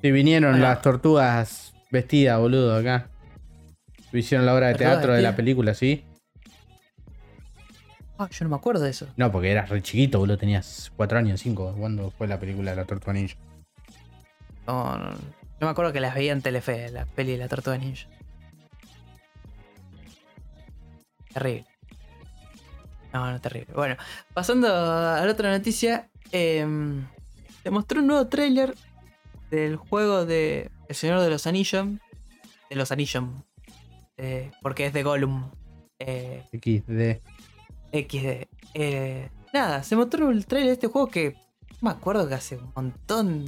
Sí, vinieron Bueno. las tortugas vestidas, boludo, acá. Hicieron la obra de ¿Tortugas teatro de la película, ¿sí? Ah, yo no me acuerdo de eso. No, porque eras re chiquito, boludo, tenías cuatro años, cinco. ¿Cuándo fue la película de la Tortuga Ninja? No, no, no. Yo me acuerdo que las veía en Telefe, la peli de la Tortuga Ninja. Terrible. No, no, terrible. Bueno, pasando a la otra noticia. em, se mostró un nuevo tráiler del juego de El Señor de los Anillos. De los Anillos. eh, porque es de Gollum. Eh, XD. XD. Eh, nada, se mostró el trailer de este juego que no me acuerdo que hace un montón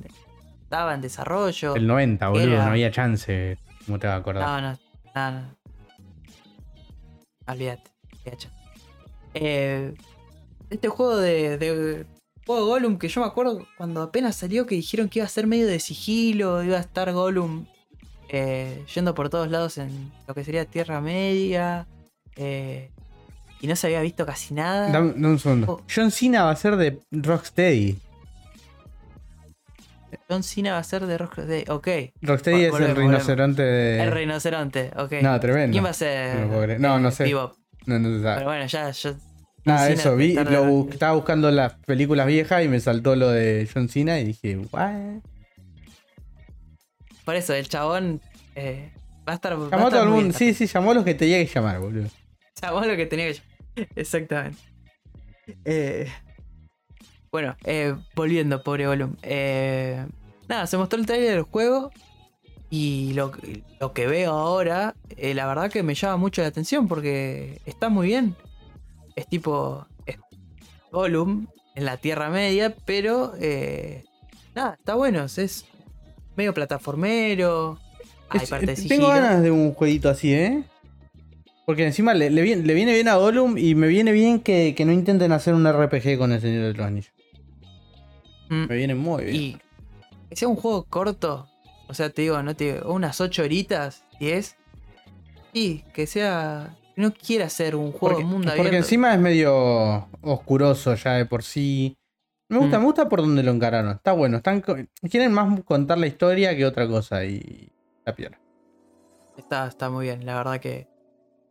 estaba en desarrollo. El 90, boludo, Era- no había chance. ¿Cómo te vas a acordar? No, no, no, no. Olvídate. Eh, este juego de, de juego de Gollum que yo me acuerdo cuando apenas salió que dijeron que iba a ser medio de sigilo, iba a estar Gollum eh, yendo por todos lados en lo que sería Tierra Media. eh, y no se había visto casi nada. Dame, dame un segundo. Oh. John Cena va a ser de Rocksteady. John Cena va a ser de Rock de, Ok. Rocksteady es el rinoceronte de. El rinoceronte, ok. No, tremendo. ¿Quién va a ser? No. No, no sé. Bebop? No, no se sabe. Pero bueno, ya, ya Nada, Cena eso, vi, lo estaba buscando las películas viejas y me saltó lo de John Cena y dije, ¿what? Por eso, el chabón eh, va a estar. a Llamó a todo el mundo. Sí, sí, llamó a los que tenía que llamar, boludo. Llamó lo que tenía que llamar. *laughs* Exactamente. Eh, bueno, eh, volviendo, pobre Gollum. Eh, nada, se mostró el trailer del juego. Y lo, que- lo que veo ahora, eh, la verdad que me llama mucho la atención porque está muy bien. Es tipo. Es Gollum en la Tierra Media, pero. eh, nada, está bueno. Es medio plataformero. Hay Es- parte de eh, tengo ganas de un jueguito así, ¿eh? Porque encima le, le viene, le viene bien a Gollum y me viene bien que, que no intenten hacer un RPG con el Señor de los Anillos. Mm. Me viene muy bien. Y que sea un juego corto, o sea, te digo, no te digo, unas 8 horitas, 10. Y que sea. no quiera ser un juego porque, de mundo porque abierto. encima es medio oscuroso ya de por sí. Me gusta, Mm. me gusta por donde lo encararon. Está bueno. Están, quieren más contar la historia que otra cosa y la piola. Está, está muy bien, la verdad que.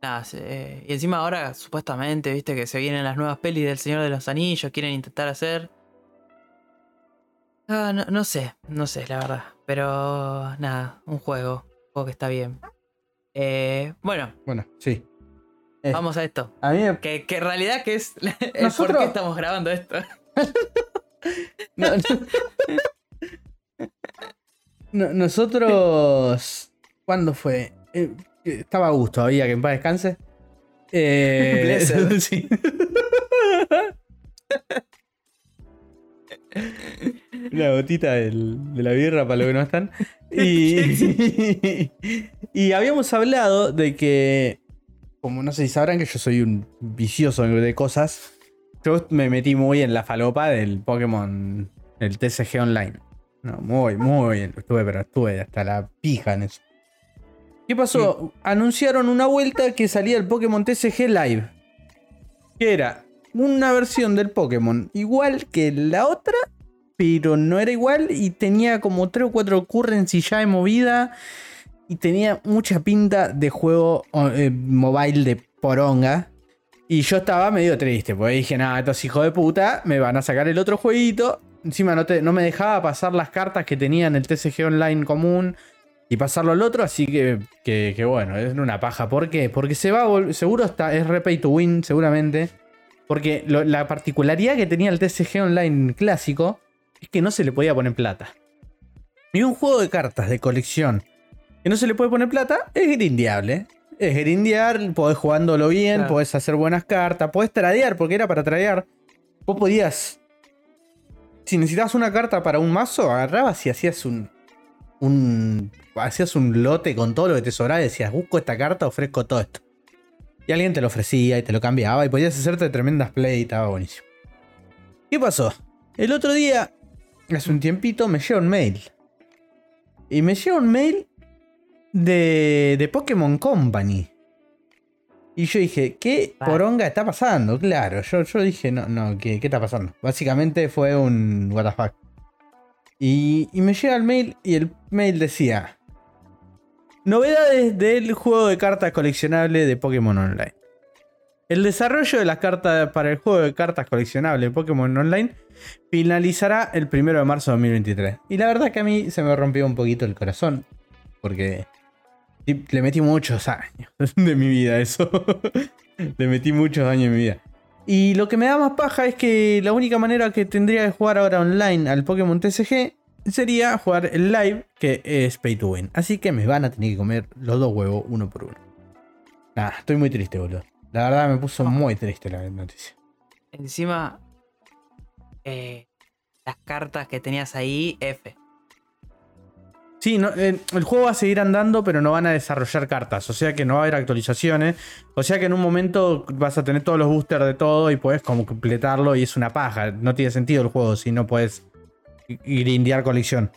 Nada, eh, y encima ahora, supuestamente, viste que se vienen las nuevas pelis del Señor de los Anillos, quieren intentar hacer. Ah, no, no sé, no sé, la verdad. Pero nada, un juego. Un juego que está bien. Eh, bueno, Bueno, sí. Eh, vamos a esto. A mí me- Que, que en realidad que es el por Nosotros- qué estamos grabando esto. *laughs* no- no- nosotros. ¿Cuándo fue? Eh, estaba a gusto, había que en paz descanse. Eh, *laughs* sí. *laughs* Una gotita del- de la birra para los que no están. Y, *laughs* *laughs* y habíamos hablado de que, como no sé si sabrán que yo soy un vicioso de cosas, yo me metí muy en la falopa del Pokémon, el TCG Online. No, muy, muy bien. Estuve, pero estuve hasta la pija en eso. ¿Qué pasó? Anunciaron una vuelta que salía el Pokémon TCG Live. Que era una versión del Pokémon igual que la otra, pero no era igual y tenía como 3 o 4 currency ya de movida y tenía mucha pinta de juego eh, mobile de poronga. Y yo estaba medio triste, porque dije, nada, estos hijos de puta me van a sacar el otro jueguito. Encima no, te- no me dejaba pasar las cartas que tenía en el TCG Online común y pasarlo al otro, así que, que, bueno, es una paja. ¿Por qué? Porque se va seguro está, es repay to win, seguramente. Porque la particularidad que tenía el TCG Online clásico es que no se le podía poner plata. Y un juego de cartas de colección que no se le puede poner plata es grindeable. Es grindear, podés jugándolo bien, Claro. podés hacer buenas cartas, podés tradear, porque era para tradear. Vos podías. Si necesitabas una carta para un mazo, agarrabas y hacías un. un hacías un lote con todo lo que te sobraba y decías, busco esta carta, ofrezco todo esto. Y alguien te lo ofrecía y te lo cambiaba y podías hacerte tremendas play y estaba buenísimo. ¿Qué pasó? El otro día, hace un tiempito, me llega un mail. Y me llega un mail de, de Pokémon Company. Y yo dije, ¿qué Vale. poronga está pasando? Claro, yo, yo dije, no, no, ¿qué, qué está pasando? Básicamente fue un WTF. Y, y me llega el mail y el mail decía, novedades del juego de cartas coleccionable de Pokémon Online. El desarrollo de las cartas para el juego de cartas coleccionable de Pokémon Online finalizará el 1 de marzo de 2023. Y la verdad que a mí se me rompió un poquito el corazón. Porque *laughs* *laughs* le metí muchos años de mi vida eso. le metí muchos años en mi vida. Y lo que me da más paja es que la única manera que tendría de jugar ahora online al Pokémon TCG sería jugar el live, que es pay to win. Así que me van a tener que comer los dos huevos uno por uno. Nah, estoy muy triste, boludo. La verdad me puso muy triste la noticia. Encima, eh, las cartas que tenías ahí, F. Sí, no, eh, el juego va a seguir andando, pero no van a desarrollar cartas. O sea que no va a haber actualizaciones. O sea que en un momento vas a tener todos los boosters de todo y puedes como completarlo y es una paja. No tiene sentido el juego si no puedes grindear colección.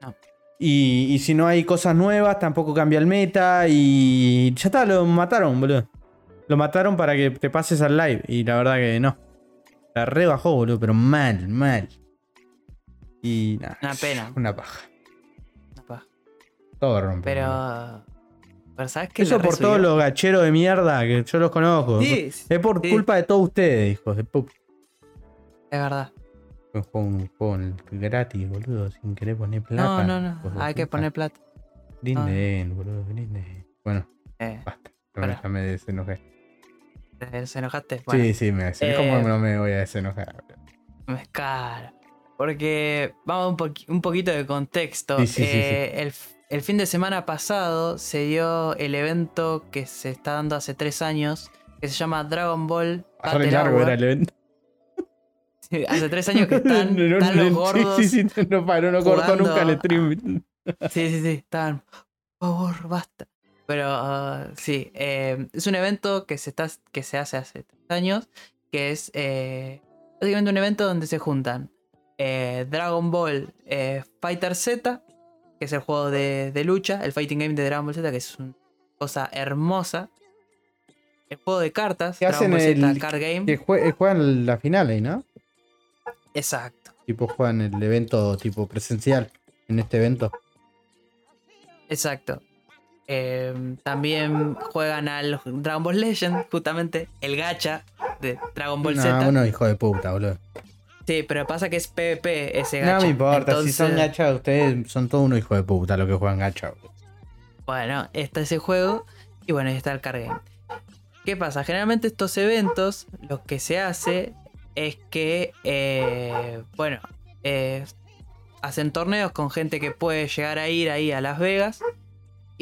No. Y, y si no hay cosas nuevas, tampoco cambia el meta. Y ya está, lo mataron, boludo. Lo mataron para que te pases al live. Y la verdad que no. La rebajó, boludo, pero mal, mal. Y nada. Una pena. Una paja. Capaz. Todo rompe. Pero. Pero ¿sabes qué? Eso por todos los gacheros de mierda que yo los conozco. Sí, es por sí. culpa de todos ustedes, hijos de puta. Es verdad. Un juego, un juego gratis, boludo, sin querer poner plata. No, no, no. Hay que poner plata. Grinden, boludo, grinden. Bueno, Eh, basta. Para. Ya me desenojé. ¿Te- ¿Se enojaste? Bueno, Sí, sí, me. Eh, ¿Cómo no me voy a desenojar? Es caro. Porque vamos a un, un poquito de contexto. Sí, sí, sí, Eh, El, fin de semana pasado se dio el evento que se está dando hace tres años, que se llama Dragon Ball Re Battle largo era el evento. *laughs* Hace tres años que están, *laughs* No, no, están no, los gordos. Sí, sí, no paró, no cortó nunca el stream. Sí, sí, sí, estaban. Por favor, basta. Pero ah, sí, eh, es un evento que se, está, que se hace hace tres años, que es eh, básicamente un evento donde se juntan eh, Dragon Ball eh, Fighter Z, que es el juego de, de lucha, el fighting game de Dragon Ball Z, que es una cosa hermosa. El juego de cartas, Que Dragon hacen Ball Z el- Card Game. Que jue- juegan la final ahí, ¿no? Exacto, Tipo juegan el evento tipo presencial en este evento. exacto. Eh, también juegan al Dragon Ball Legend, justamente el gacha de Dragon Ball No, Z. uno hijo de puta, boludo. Sí, pero pasa que es PvP ese No gacha. me importa, Entonces, si son gacha, ustedes son todos unos hijos de puta los que juegan gacha. boludo. Bueno, está ese juego y bueno, ahí está el card game. ¿Qué pasa? Generalmente estos eventos, lo que se hace es que, eh, bueno, eh, hacen torneos con gente que puede llegar a ir ahí a Las Vegas.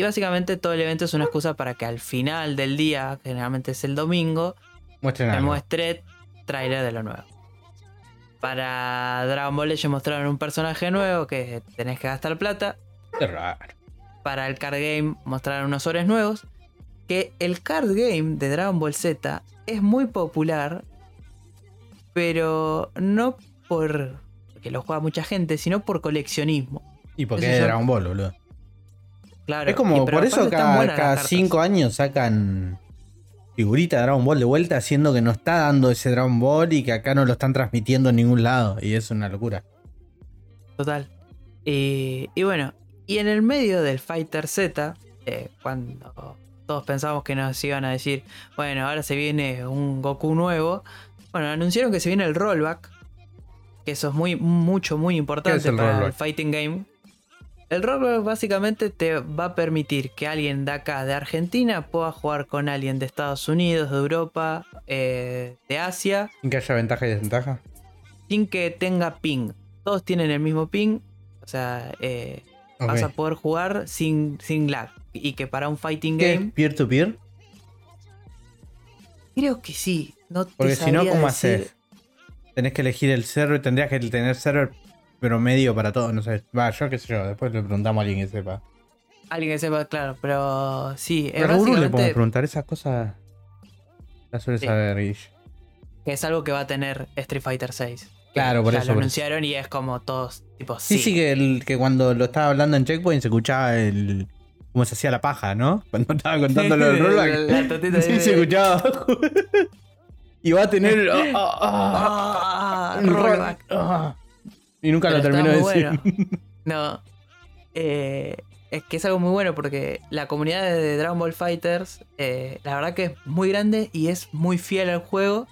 Y básicamente todo el evento es una excusa para que al final del día, generalmente es el domingo, Muestren algo. muestre trailer de lo nuevo. Para Dragon Ball Legends mostraron un personaje nuevo que tenés que gastar plata. Qué raro. Para el card game mostraron unos ores nuevos. Que el card game de Dragon Ball Z es muy popular. Pero no por que lo juega mucha gente, sino por coleccionismo. Y porque es yo- Dragon Ball, boludo. Claro. Es como, por eso cada, cinco años sacan figurita de Dragon Ball de vuelta, haciendo que no está dando ese Dragon Ball y que acá no lo están transmitiendo en ningún lado. Y es una locura. Total. Y, y bueno, y en el medio del Fighter Z, eh, cuando todos pensamos que nos iban a decir, bueno, ahora se viene un Goku nuevo, bueno, anunciaron que se viene el rollback, que eso es muy, mucho, muy importante ¿Qué es el para el fighting game. El rollback básicamente te va a permitir que alguien de acá, de Argentina, pueda jugar con alguien de Estados Unidos, de Europa, eh, de Asia, ¿Que haya ventaja y desventaja? sin que tenga ping. Todos tienen el mismo ping. O sea, eh, vas a poder jugar sin, sin lag. Y que para un fighting ¿Qué? game, ¿Peer-to-peer? creo que sí. No Porque si no, ¿cómo decir- haces? Tenés que elegir el server, tendrías que tener server promedio para todo, no sé. Va, yo qué sé yo, después le preguntamos a alguien que sepa. Alguien que sepa, claro, pero sí. Pero a Guru le podemos preguntar esas cosas. Las suele Sí. saber, Guille. que es algo que va a tener Street Fighter 6. Claro, por ya eso, lo anunciaron y es como todos, tipo, Sí, sí. sí, que, el, que cuando lo estaba hablando en Checkpoint se escuchaba el. cómo se hacía la paja, ¿no? *laughs* Cuando estaba contando lo del *laughs* rollback. *laughs* Sí, se escuchaba y va a tener. un roll- rollback. Y nunca lo terminó de decir. bueno. No. Eh, es que es algo muy bueno porque la comunidad de Dragon Ball Fighters, eh, la verdad que es muy grande y es muy fiel al juego.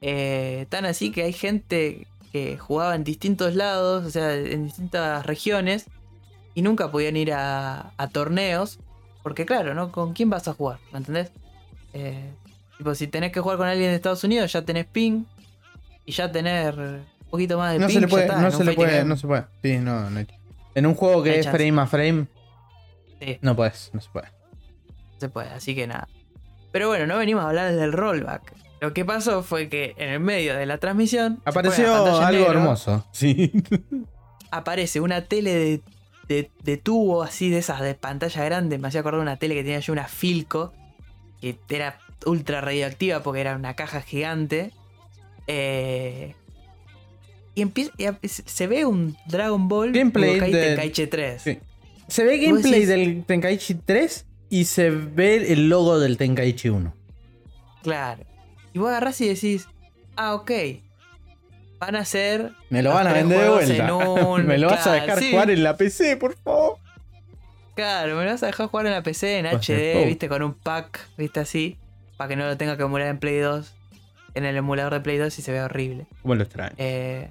Eh, tan así que hay gente que jugaba en distintos lados, o sea, en distintas regiones, y nunca podían ir a, a torneos. Porque claro, ¿no? ¿Con quién vas a jugar? ¿Me entendés? Eh, tipo, si tenés que jugar con alguien de Estados Unidos, ya tenés ping. Y ya tener poquito más de No ping. se le puede, está, no se le puede, no se puede. Sí, no, no hay- En un juego que No es chance. frame a frame, Sí. no puedes, no se puede. se puede, así que nada. Pero bueno, no venimos a hablar del rollback. Lo que pasó fue que en el medio de la transmisión Apareció algo negra, hermoso. Sí. Aparece una tele de, de- de tubo así de esas de pantalla grande. Me hacía acordar una tele que tenía yo una Filco. Que era ultra radioactiva porque era una caja gigante. Eh, y, empieza, se ve un Dragon Ball Gameplay de- Tenkaichi 3. Sí. Se ve gameplay decís- del Tenkaichi 3 y se ve el logo del Tenkaichi 1. Claro. Y vos agarrás y decís, ah, ok. Van a ser. Me lo van a vender de vuelta. *laughs* un- Me lo vas a dejar sí. jugar en la PC, por favor. Claro, me lo vas a dejar jugar en la PC, en Pues, HD, oh. viste, con un pack, viste así. Para que no lo tenga que emular en Play 2. En el emulador de Play 2 y se ve horrible. ¿Cómo lo extraño? Eh.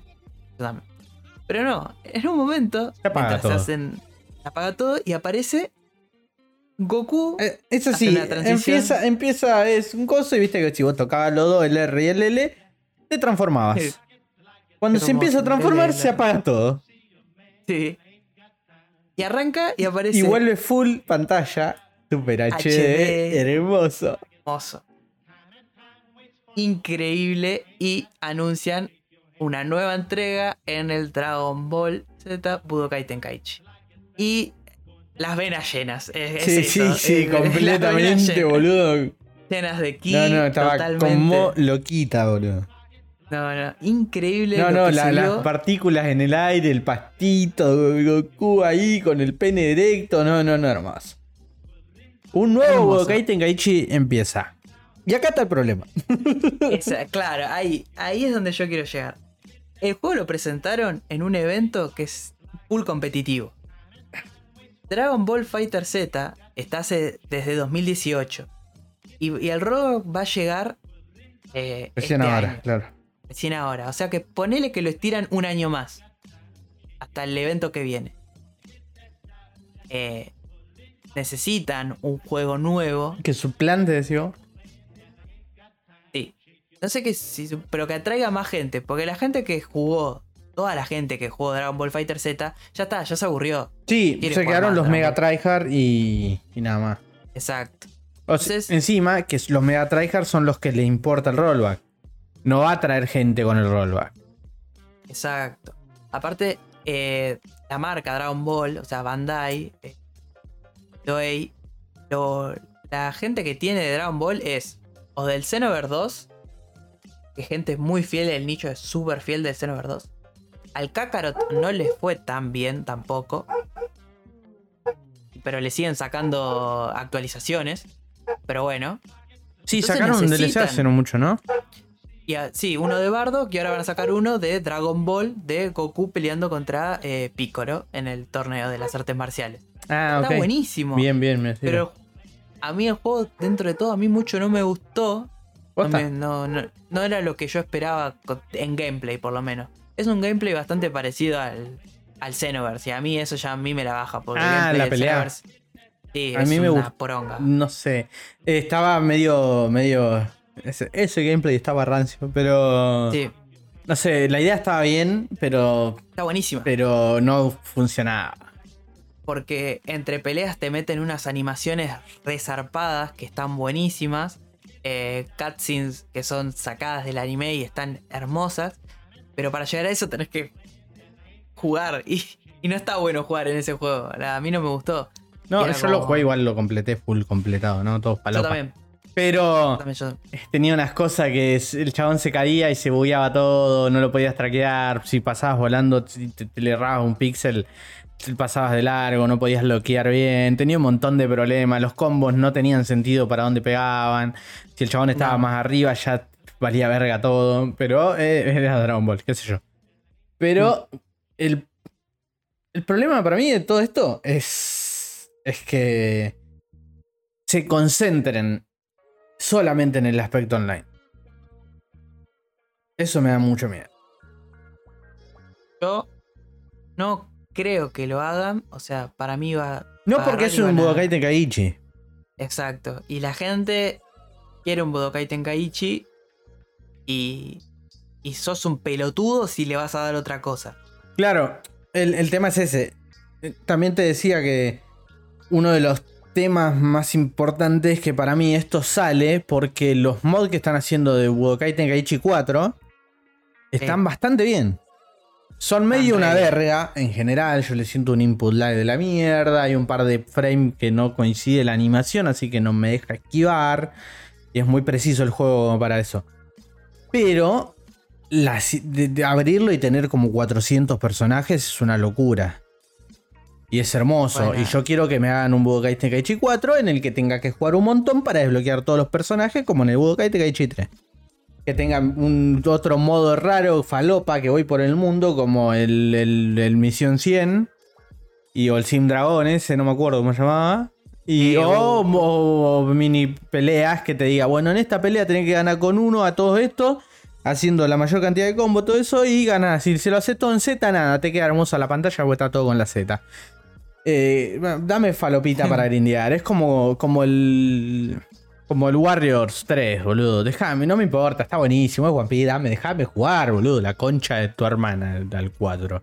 Pero no, en un momento. Se apaga todo. hacen. se apaga todo y aparece. Goku. Eh, transición. empieza, empieza, es un coso y viste que si vos tocabas los dos, el R y el L, te transformabas. Sí. Cuando Es se empieza a transformar, se apaga todo. Sí. Y arranca y aparece. Y vuelve full pantalla, super HD, HD. hermoso. hermoso. Increíble. Y anuncian una nueva entrega en el Dragon Ball Z Budokai Tenkaichi. Y las venas llenas. es- es Sí, eso, sí, es- sí, *laughs* completamente, llenas, boludo. Llenas de ki. No, no, estaba totalmente. como loquita, boludo. No, no, increíble. No, no, la- las partículas en el aire, el pastito, Goku ahí con el pene directo. No, no, no, hermoso. Un nuevo. Budokai Tenkaichi empieza. Y acá está el problema. *laughs* Esa- claro, ahí, ahí es donde yo quiero llegar. El juego lo presentaron en un evento que es full competitivo. Dragon Ball Fighter Z está hace, desde 2018. Y, y el robo va a llegar eh, Recién este ahora, año, claro. recién ahora. O sea que ponele que lo estiran un año más. Hasta el evento que viene. Eh, necesitan un juego nuevo. Que suplante, decía. No sé qué, si, pero que atraiga más gente. Porque la gente que jugó, toda la gente que jugó Dragon Ball Fighter Z, ya está, ya se aburrió. Sí, Quiere se quedaron más los Mega. Tryhard y, y nada más. Exacto. O sea, Entonces- encima, que los Mega Tryhard son los que le importa el rollback. no va a traer gente con el rollback. Exacto. Aparte, eh, la marca Dragon Ball, o sea, Bandai, eh, Toei, lo- la gente que tiene de Dragon Ball es o del Xenoverse 2, que gente es muy fiel, el nicho es súper fiel del Xenoverse 2. Al Kakarot no le fue tan bien tampoco. Pero le siguen sacando actualizaciones. Pero bueno. Sí, Entonces sacaron un DLC hace no mucho, ¿no? Y a- sí, uno de Bardo, y ahora van a sacar uno de Dragon Ball de Goku peleando contra eh, Piccolo en el torneo de las artes marciales. Ah, Está buenísimo. Bien, bien, me sirve. Pero a mí el juego, dentro de todo, a mí mucho no me gustó. No, no- no- no era lo que yo esperaba en gameplay, por lo menos. Es un gameplay bastante parecido al, al Xenoverse. Y a mí eso ya a mí me la baja. Porque el Ah, gameplay la pelea. Sí, A es mí me una poronga. No sé. Estaba medio. medio. Ese, ese gameplay estaba rancio, pero. Sí, No sé, la idea estaba bien, pero. está buenísima. pero no funcionaba. Porque entre peleas te meten unas animaciones resarpadas que están buenísimas. Eh, cutscenes que son sacadas del anime y están hermosas. Pero para llegar a eso tenés que jugar. *laughs* Y, y no está bueno jugar en ese juego. A mí no me gustó. No, yo lo jugué igual, lo completé full completado, ¿no? Todos Yo palopas. también, Pero yo- *laughs* tenía unas cosas que el chabón se caía y se bugueaba todo, no lo podías traquear. Si pasabas volando, te, te le errabas un píxel, pasabas de largo, no podías bloquear bien. Tenía un montón de problemas. Los combos no tenían sentido para dónde pegaban. Si el chabón estaba No. más arriba, ya valía verga todo. Pero eh, era Dragon Ball, qué sé yo. Pero el, el problema para mí de todo esto es, es que se concentren solamente en el aspecto online. Eso me da mucho miedo. yo no creo que lo hagan. O sea, para mí va. No va porque es un Budokai Tenkaichi. Exacto. Y la gente quiere un Budokai Tenkaichi y, y sos un pelotudo si le vas a dar otra cosa. Claro, el, el tema es ese. Eh, También te decía que uno de los temas más importantes que para mí esto sale porque los mods que están haciendo de Budokai Tenkaichi 4 están Sí. bastante bien. Son medio una verga en general. Yo le siento un input lag de la mierda. Hay un par de frames que no coincide la animación, así que no me deja esquivar. Y es muy preciso el juego para eso. Pero la si- de, de abrirlo y tener como 400 personajes es una locura. Y es hermoso. Bueno. Y yo quiero que me hagan un Budokai Tenkaichi 4 en el que tenga que jugar un montón para desbloquear todos los personajes, como en el Budokai Tenkaichi 3. Que tenga un otro modo raro, falopa, que voy por el mundo, como el, el- el Misión 100. Y o el Sim Dragon ese, no me acuerdo cómo se llamaba. Y o, o mini peleas que te diga, bueno, en esta pelea tenés que ganar con uno a todos estos, haciendo la mayor cantidad de combo, todo eso, y ganás. Si se lo haces todo en Z, nada, te queda hermosa la pantalla porque está todo con la Z. Eh, dame falopita *laughs* para grindear. Es como, como el. Como el Warriors 3, boludo. Déjame, no me importa, está buenísimo, es One dame, déjame jugar, boludo. La concha de tu hermana al 4.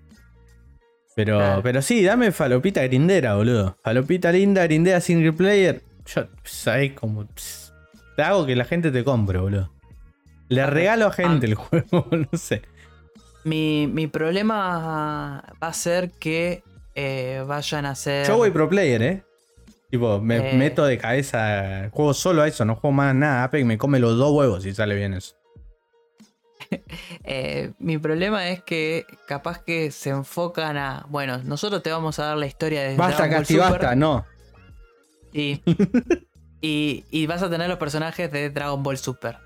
Pero, Claro. pero sí, dame falopita grindera, boludo. Falopita linda, grindera single player. Yo, sabés como. pss, Te hago que la gente te compre, boludo. Le regalo a gente el juego, *laughs* no sé. Mi, mi problema va a ser que eh, vayan a hacer. Yo voy pro player, eh. Tipo, me Eh. meto de cabeza. Juego solo a eso, no juego más nada. Apex me come los dos huevos si sale bien eso. *laughs* Eh, mi problema es que capaz que se enfocan a. Bueno, nosotros te vamos a dar la historia de. Basta, Dragon Ball Casti, Super basta, no. Y, *laughs* y, y vas a tener los personajes de Dragon Ball Super.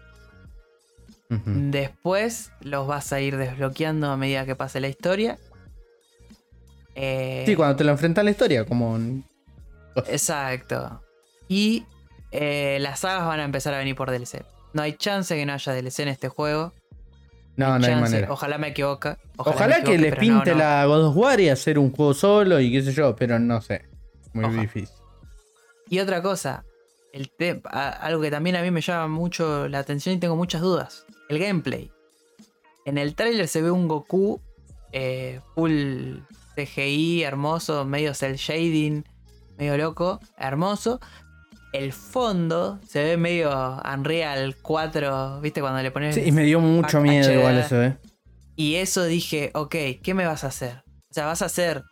Después los vas a ir desbloqueando a medida que pase la historia. Eh, Sí, cuando te lo enfrentas a la historia, como. Exacto. Y eh, las sagas van a empezar a venir por DLC. No hay chance que no haya DLC en este juego. No, no hay manera. Ojalá me equivoque. Ojalá, me que les pinte no, no. la God of War y hacer un juego solo y qué sé yo, pero no sé. Muy Ojalá. difícil. Y otra cosa, el te- a- algo que también a mí me llama mucho la atención y tengo muchas dudas. El gameplay. En el tráiler se ve un Goku eh, full CGI, hermoso, medio cel shading, medio loco, hermoso. el fondo se ve medio Unreal 4, ¿viste? Cuando le pones. Sí, y me dio mucho miedo HD. igual eso, ¿eh? Y eso dije, ok, ¿qué me vas a hacer? O sea, vas a hacer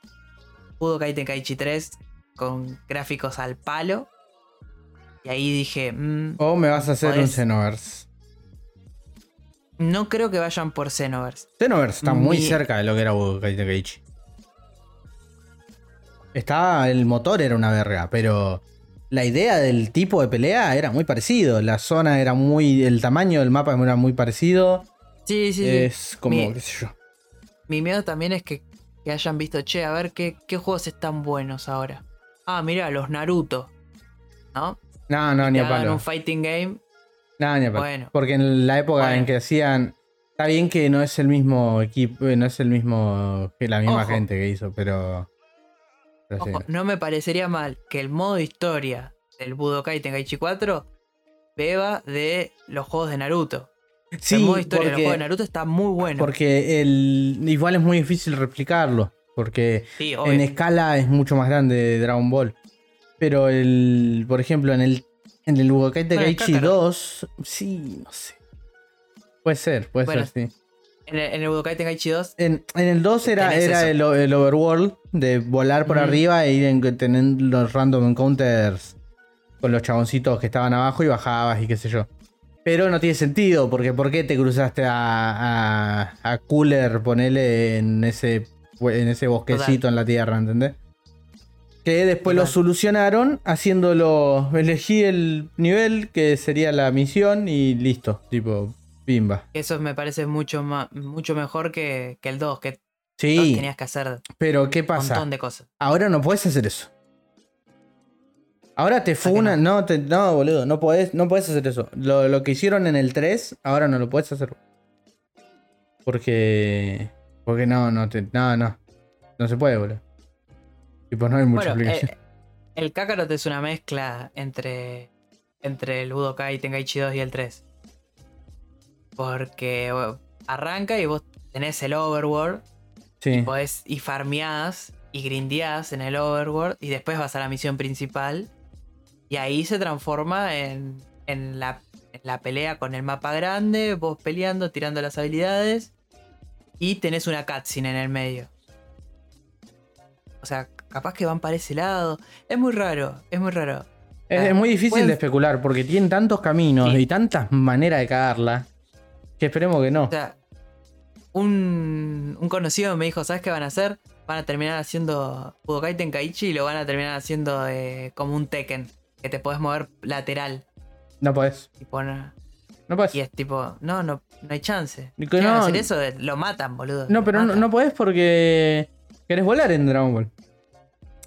Budokai Tenkaichi 3 con gráficos al palo. Y ahí dije, mm, O me vas a hacer un Xenoverse. no creo que vayan por Xenoverse. Xenoverse está muy Mi- cerca de lo que era Budokai Tenkaichi. Estaba, el motor era una verga, pero la idea del tipo de pelea era muy parecido. La zona era muy, el tamaño del mapa era muy parecido. Sí, sí, sí. Es como, Mi- qué sé yo. Mi miedo también es que, que hayan visto, che, a ver qué, qué juegos están buenos ahora. Ah, mira, los Naruto. ¿No? No, no, ni a palo. un fighting game. No, ni a palo. Bueno. Porque en la época en que hacían. Está bien que no es el mismo equipo, eh, no es el mismo. que la misma Ojo. gente que hizo, pero. Ojo, no me parecería mal que el modo historia del Budokai Tenkaichi 4 beba de los juegos de Naruto. Sí, el modo historia de los porque- juegos de Naruto está muy bueno. Porque el, igual es muy difícil replicarlo. Porque sí, en escala es mucho más grande de Dragon Ball. Pero el. Por ejemplo, en el. En el Budokai Tenkaichi Kakarot. 2. Sí, no sé. Puede ser, puede Bueno, ser, sí. En el, en el Budokai Tenkaichi 2, En, en el 2 era, era el, overworld de volar por arriba e ir en, tener los random encounters con los chaboncitos que estaban abajo y bajabas y qué sé yo. Pero no tiene sentido, porque ¿por qué te cruzaste a, a, a Cooler, ponele en ese, en ese bosquecito en la tierra, ¿entendés? Que después lo solucionaron haciéndolo, elegí el nivel que sería la misión y listo, tipo, bimba. eso me parece mucho más, mucho mejor que, que el 2, que el 2 Sí, tenías que hacer pero ¿qué un pasa? montón de cosas. Ahora no puedes hacer eso. Ahora te que funa. No, te- no, boludo. No podés, no podés hacer eso. Lo, lo que hicieron en el 3, ahora no lo puedes hacer. Porque. Porque no, no, te, no, no. No se puede, boludo. Tipo, no hay mucha Bueno, eh, el Kakarot es una mezcla entre, entre el Budokai Tenkaichi 2 y el 3. Porque bueno, arranca y vos tenés el overworld, sí. podés y farmeás y grindeás en el overworld y después vas a la misión principal y ahí se transforma en, en la, en la pelea con el mapa grande, vos peleando, tirando las habilidades y tenés una cutscene en el medio. O sea, capaz que van para ese lado. Es muy raro, es muy raro. Es, ah, muy difícil pueden- de especular porque tienen tantos caminos Sí. y tantas maneras de cagarla. Que esperemos que no. O sea, un, un conocido me dijo, ¿sabes qué van a hacer? Van a terminar haciendo Budokai Tenkaichi y lo van a terminar haciendo eh, como un Tekken, que te podés mover lateral. No podés. Tipo, no- No podés. y es tipo, no, no, no hay chance. Y que no- hacer eso, eh, lo matan, boludo. No, pero no, no podés porque querés volar en Dragon Ball.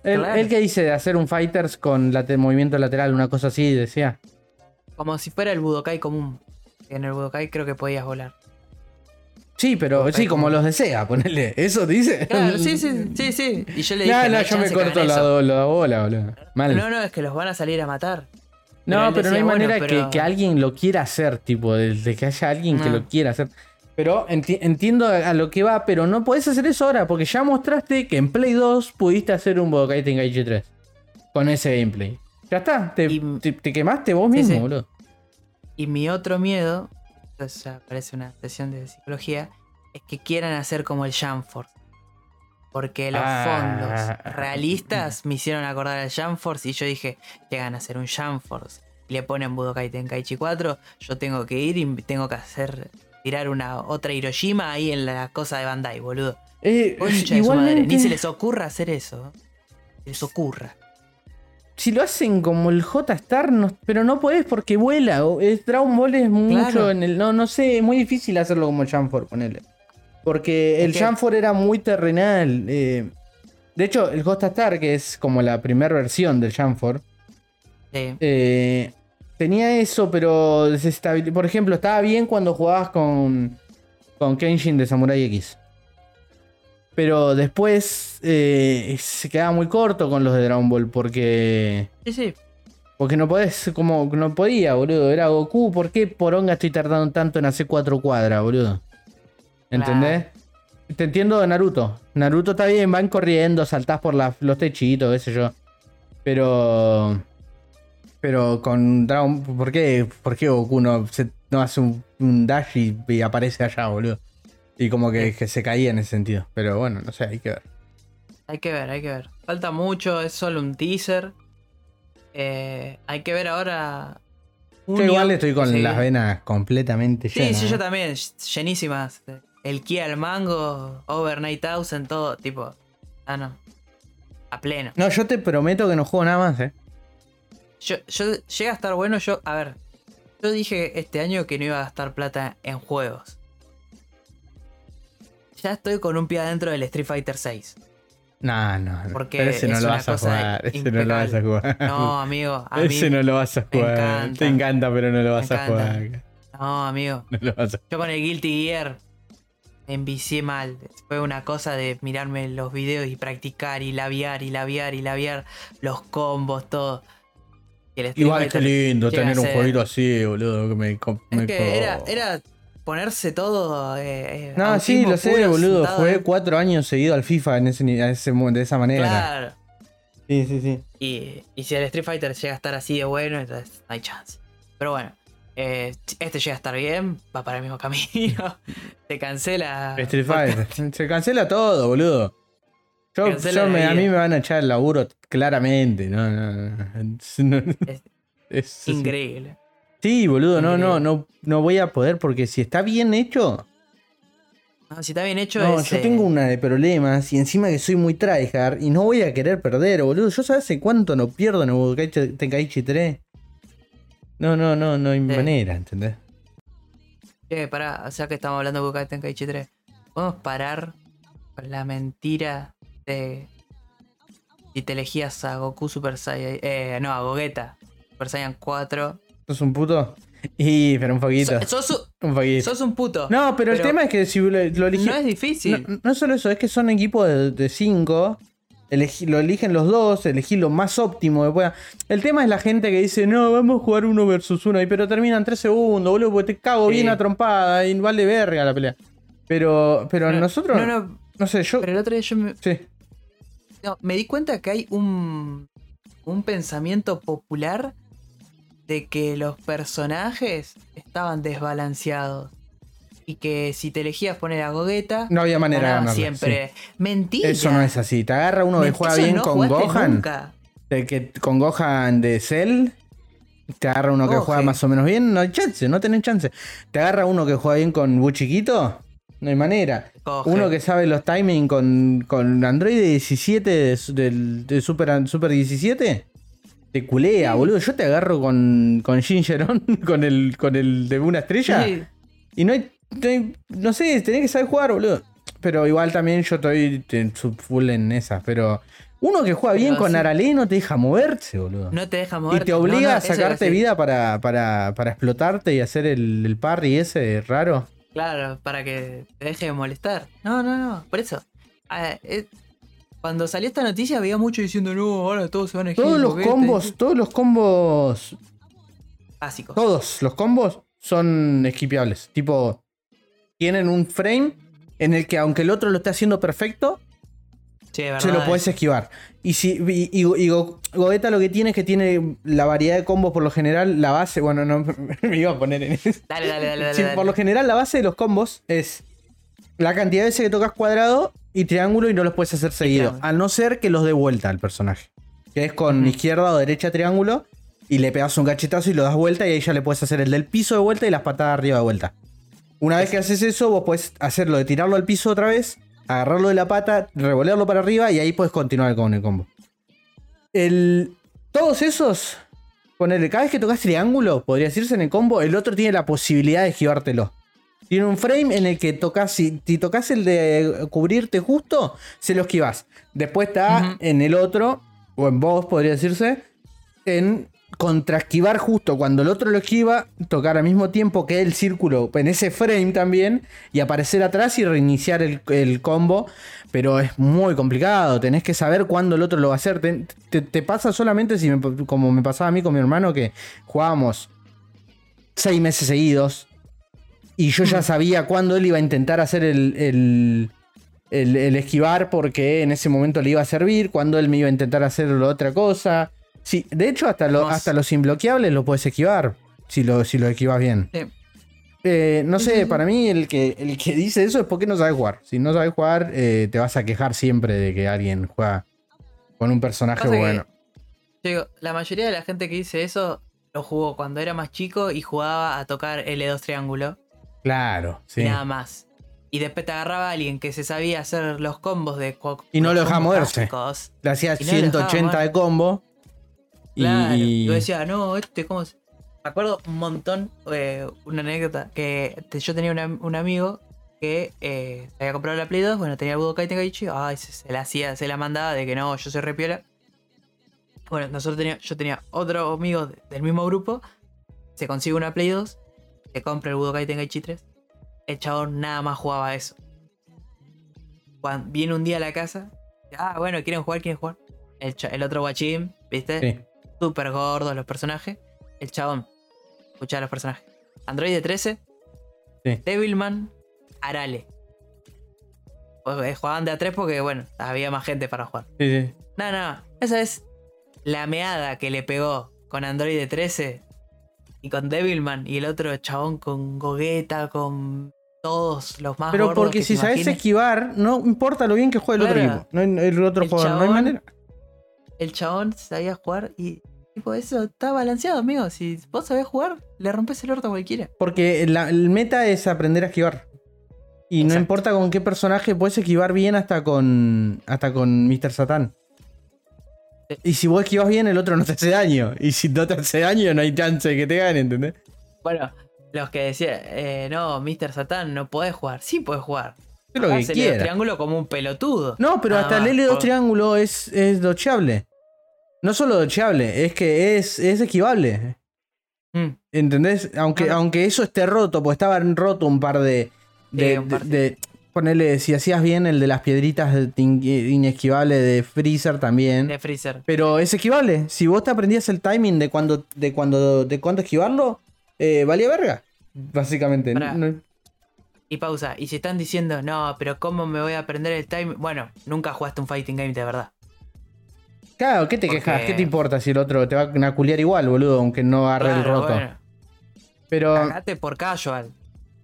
El, Claro. el que dice de hacer un Fighters con late- movimiento lateral, una cosa así, decía. Como si fuera el Budokai común. En el Budokai creo que podías volar. Sí, pero Budokai sí, como como- los de Sega, ponele. ¿Eso dice? Claro, sí, sí, *laughs* sí, sí. Y yo le dije, No, no, yo me corto la, eso". la bola, boludo. Mal. No, no, es que los van a salir a matar. No, pero no hay bueno, manera pero- que, que alguien lo quiera hacer, tipo, de, de que haya alguien que lo quiera hacer. Pero enti- entiendo a, lo que va, pero no podés hacer eso ahora, porque ya mostraste que en Play 2 pudiste hacer un Budokai Tenkaichi 3. Con ese gameplay. Ya está, te, Y- te- te quemaste vos Sí, mismo, sí. boludo. Y mi otro miedo, esto ya parece una sesión de psicología, es que quieran hacer como el Jamforce. Porque los Ah. fondos realistas me hicieron acordar al Jamforce y yo dije, llegan a hacer un Jamforce. Y le ponen Budokai Tenkaichi 4, yo tengo que ir y tengo que hacer tirar una otra Hiroshima ahí en la cosa de Bandai, boludo. Eh, su madre, igualmente, ni se les ocurra hacer eso. Se les ocurra. Si lo hacen como el J-Star, no- pero no podés porque vuela. o- Es, Dragon Ball es mucho Claro. en el. No, no sé, es muy difícil hacerlo como el Jamfor, ponele. Porque el Jamfor era muy terrenal. eh. De hecho, el J-Star, que es como la primera versión del Jamfor, Sí. eh, tenía eso, pero Por ejemplo, estaba bien cuando jugabas con, con Kenshin de Samurai X. Pero después eh, se quedaba muy corto con los de Dragon Ball porque. Sí, sí. Porque no podés, como no podía, boludo. Era Goku, ¿por qué poronga estoy tardando tanto en hacer cuatro cuadras, boludo? ¿Entendés? Te entiendo de Naruto. Naruto está bien, van corriendo, saltás por la- los techitos, qué sé yo. Pero. Pero con Dragon. ¿Por qué, por qué Goku no, se- no hace un, un dash y, y aparece allá, boludo? Y como que, que se caía en ese sentido. Pero bueno, no sé, hay que ver. Hay que ver, hay que ver. Falta mucho, es solo un teaser. Eh, hay que ver ahora. Yo igual estoy con sí. las venas completamente Sí, llenas. sí, ¿eh? yo también, llenísimas. El Kia al mango, Overnight Thousand, todo, tipo. Ah, no. A pleno. No, yo te prometo que no juego nada más, eh. Yo, yo llega a estar bueno, yo, a ver. Yo dije este año que no iba a gastar plata en juegos. Ya estoy con un pie adentro del Street Fighter 6. No, no. Porque Pero ese no es lo vas a jugar. Ese no lo vas a jugar. No, amigo. A *laughs* ese no lo vas a jugar. encanta. Te encanta, pero no lo vas a jugar. No, amigo. *laughs* No lo vas a Yo con el Guilty Gear me envicié mal. Fue una cosa de mirarme los videos y practicar y labiar y labiar y labiar los combos, todo. Igual qué Fighter lindo tener un jueguito así, boludo. Que me, Es me que era ponerse todo. eh, eh, No, sí, lo sé, boludo. sentado Jugué en- cuatro años seguido al FIFA en ese, a ese de esa manera. Claro. Sí, sí, sí. Y, y si el Street Fighter llega a estar así de bueno, entonces no hay chance. Pero bueno, eh, este llega a estar bien, va para el mismo *laughs* camino. Se cancela. Street Fighter. *laughs* Se cancela todo, boludo. Yo, yo me- a mí me van a echar el laburo claramente. No, no, no. No, Es *laughs* es- increíble. Sí, boludo, no, no, no, no voy a poder porque si está bien hecho. No, si está bien hecho, No, es, yo eh, tengo una de problemas y encima que soy muy tryhard y no voy a querer perder, boludo. Yo sabes cuánto no pierdo en el Budokai Tenkaichi 3. No, no, no, no hay manera, ¿entendés? Che, pará, o sea que estamos hablando de Budokai Tenkaichi 3. ¿Podemos parar con la mentira de si te elegías a Goku Super Saiyan... Eh, no, a Gogeta Super Saiyan 4? ¿Sos un puto? *laughs* Y, pero un poquito. So- sos, un- un poquito. sos un puto. No, pero, el tema es que si lo, lo elegí- No es difícil. No, no solo eso, es que son equipos de, de cinco. Elegí- lo eligen los dos, elegí lo más óptimo que pueda. El tema es la gente que dice, no, vamos a jugar uno versus uno. Y pero terminan tres segundos, boludo, porque te cago Sí. bien a trompada y vale verga la pelea. Pero, pero No, nosotros. No, No, no, sé, yo. pero el otro día yo me, Sí. no, me di cuenta que hay un, un pensamiento popular de que los personajes estaban desbalanceados. Y que si te elegías poner a Gogeta, No había manera de siempre. sí. Mentira. Eso no es así. Te agarra uno que juega bien no con Gohan. nunca. el que, con Gohan de Cell. Te agarra uno que juega más o menos bien. No hay chance, no tenés chance. Te agarra uno que juega bien con Bu chiquito. No hay manera. Coge. Uno que sabe los timing con, con Android 17 de, del de Super, Super 17. Te culea, boludo. Yo te agarro con, con Gingeron, *laughs* con el, con el de una estrella. Sí, Y no hay, no hay- No sé, tenés que saber jugar, boludo. Pero igual también yo estoy full en esa. Pero uno que juega bien Pero con sí. Arale no te deja moverse, boludo. no te deja y mover. te obliga a sacarte vida para, para, para explotarte y hacer el, el parry ese raro. Claro, para que te deje de molestar. No, no, no. Por eso. Ah, eh, cuando salió esta noticia había mucho diciendo, no, ahora todos se van a Todos los Gogeta", combos, todos los combos básicos. Todos los combos son esquipeables. Tipo, tienen un frame en el que aunque el otro lo esté haciendo perfecto, Sí, es se lo verdad, puedes esquivar. Y si y, y- y Go- Gogeta lo que tiene es que tiene la variedad de combos por lo general, la base, bueno, no *laughs* me iba a poner en eso. Dale, dale, dale, dale. Sí, dale. por lo general la base de los combos es la cantidad de veces que tocas cuadrado y triángulo y no los puedes hacer seguido. Al no ser que los dé vuelta al personaje. Que es con izquierda o derecha triángulo y le pegas un cachetazo y lo das vuelta y ahí ya le puedes hacer el del piso de vuelta y las patadas arriba de vuelta. Una vez que haces eso, vos puedes hacerlo de tirarlo al piso otra vez, agarrarlo de la pata, revolearlo para arriba y ahí puedes continuar con el combo. El, todos esos, cada vez que tocas triángulo, podría decirse en el combo, el otro tiene la posibilidad de esquivártelo. Tiene un frame en el que tocas, si, si tocas el de cubrirte justo, se lo esquivas. Después está en el otro, o en vos podría decirse, en contraesquivar justo cuando el otro lo esquiva, tocar al mismo tiempo que el círculo en ese frame también y aparecer atrás y reiniciar el, el combo. Pero es muy complicado, tenés que saber cuándo el otro lo va a hacer. Te, te- te pasa solamente si me- como me pasaba a mí con mi hermano que jugábamos seis meses seguidos y yo ya sabía cuándo él iba a intentar hacer el, el, el- el esquivar porque en ese momento le iba a servir, cuando él me iba a intentar hacer la otra cosa. Sí, de hecho, hasta, lo- hasta los imbloqueables lo puedes esquivar. Si lo, si lo esquivas bien. Sí. Eh, no sé, para mí el que, el que dice eso es porque no sabe jugar. Si no sabes jugar, eh, te vas a quejar siempre de que alguien juega con un personaje que- bueno. Yo digo, la mayoría de la gente que dice eso lo jugó cuando era más chico y jugaba a tocar L2 triángulo Claro, sí. y nada más. Y después te agarraba alguien que se sabía hacer los combos de Y no lo dejaba moverse. básicos. Le hacías Y no lo dejaba 180 de combo. y- Claro. Y, yo decía, no, este, ¿cómo se...? Me acuerdo un montón, eh, una anécdota, que te- yo tenía una- un amigo que eh, había comprado la Play 2, bueno, tenía el Budokai Tenkaichi, ay, se, se la hacía, se la mandaba de que no, yo soy repiola. Bueno, nosotros tenía, yo tenía otro amigo de- del mismo grupo, se consigue una Play 2, se compra el Budokai Tenkaichi 3, el chabón nada más jugaba a eso. Cuando viene un día a la casa, ah, bueno, ¿quieren jugar? ¿Quieren jugar? El, otro guachín, ¿viste? sí. súper gordos los personajes. El chabón. Escucha los personajes. Android 13. Sí. Devilman. Arale. Pues, eh, jugaban de a 3 porque, bueno, había más gente para jugar. Sí, sí. No, no. Esa es la meada que le pegó con Android 13 y con Devilman y el otro chabón con Gogeta, con todos los más Pero porque que si sabes imagines. esquivar, no importa lo bien que juegue el otro equipo. No hay- el otro El jugador, no hay chabón- manera. el chabón sabía jugar y tipo eso está balanceado, amigo. Si vos sabés jugar, le rompes el orto a cualquiera. Porque la- el meta es aprender a esquivar. Y no importa con qué personaje, puedes esquivar bien hasta con. hasta con Mr. Satan. Y si vos esquivas bien, el otro no te hace daño. Y si no te hace daño, no hay chance de que te gane, ¿entendés? Bueno, los que decían, eh, no, Mr. Satan, no podés jugar. Sí podés jugar. Es lo que quiera. triángulo como un pelotudo. No, pero hasta el más, L2 por- triángulo es, es docheable. No solo docheable, es que es, es esquivable. Mm, ¿Entendés? Aunque, aunque eso esté roto, pues estaban roto un par de. de, Sí, un par de- de- ponele, si hacías bien el de las piedritas de tin- inesquivable de Freezer también. de Freezer. Pero es esquivable. Si vos te aprendías el timing de cuando, de cuando, de cuándo esquivarlo, eh, valía verga. Básicamente. No- Y pausa. Y si están diciendo, no, pero ¿cómo me voy a aprender el time? Bueno, nunca jugaste un fighting game de verdad. Claro, ¿qué te Porque- quejas? ¿Qué te importa si el otro te va a culiar igual, boludo? Aunque no agarre el Claro, roto. bueno, Pero. cagate por casual.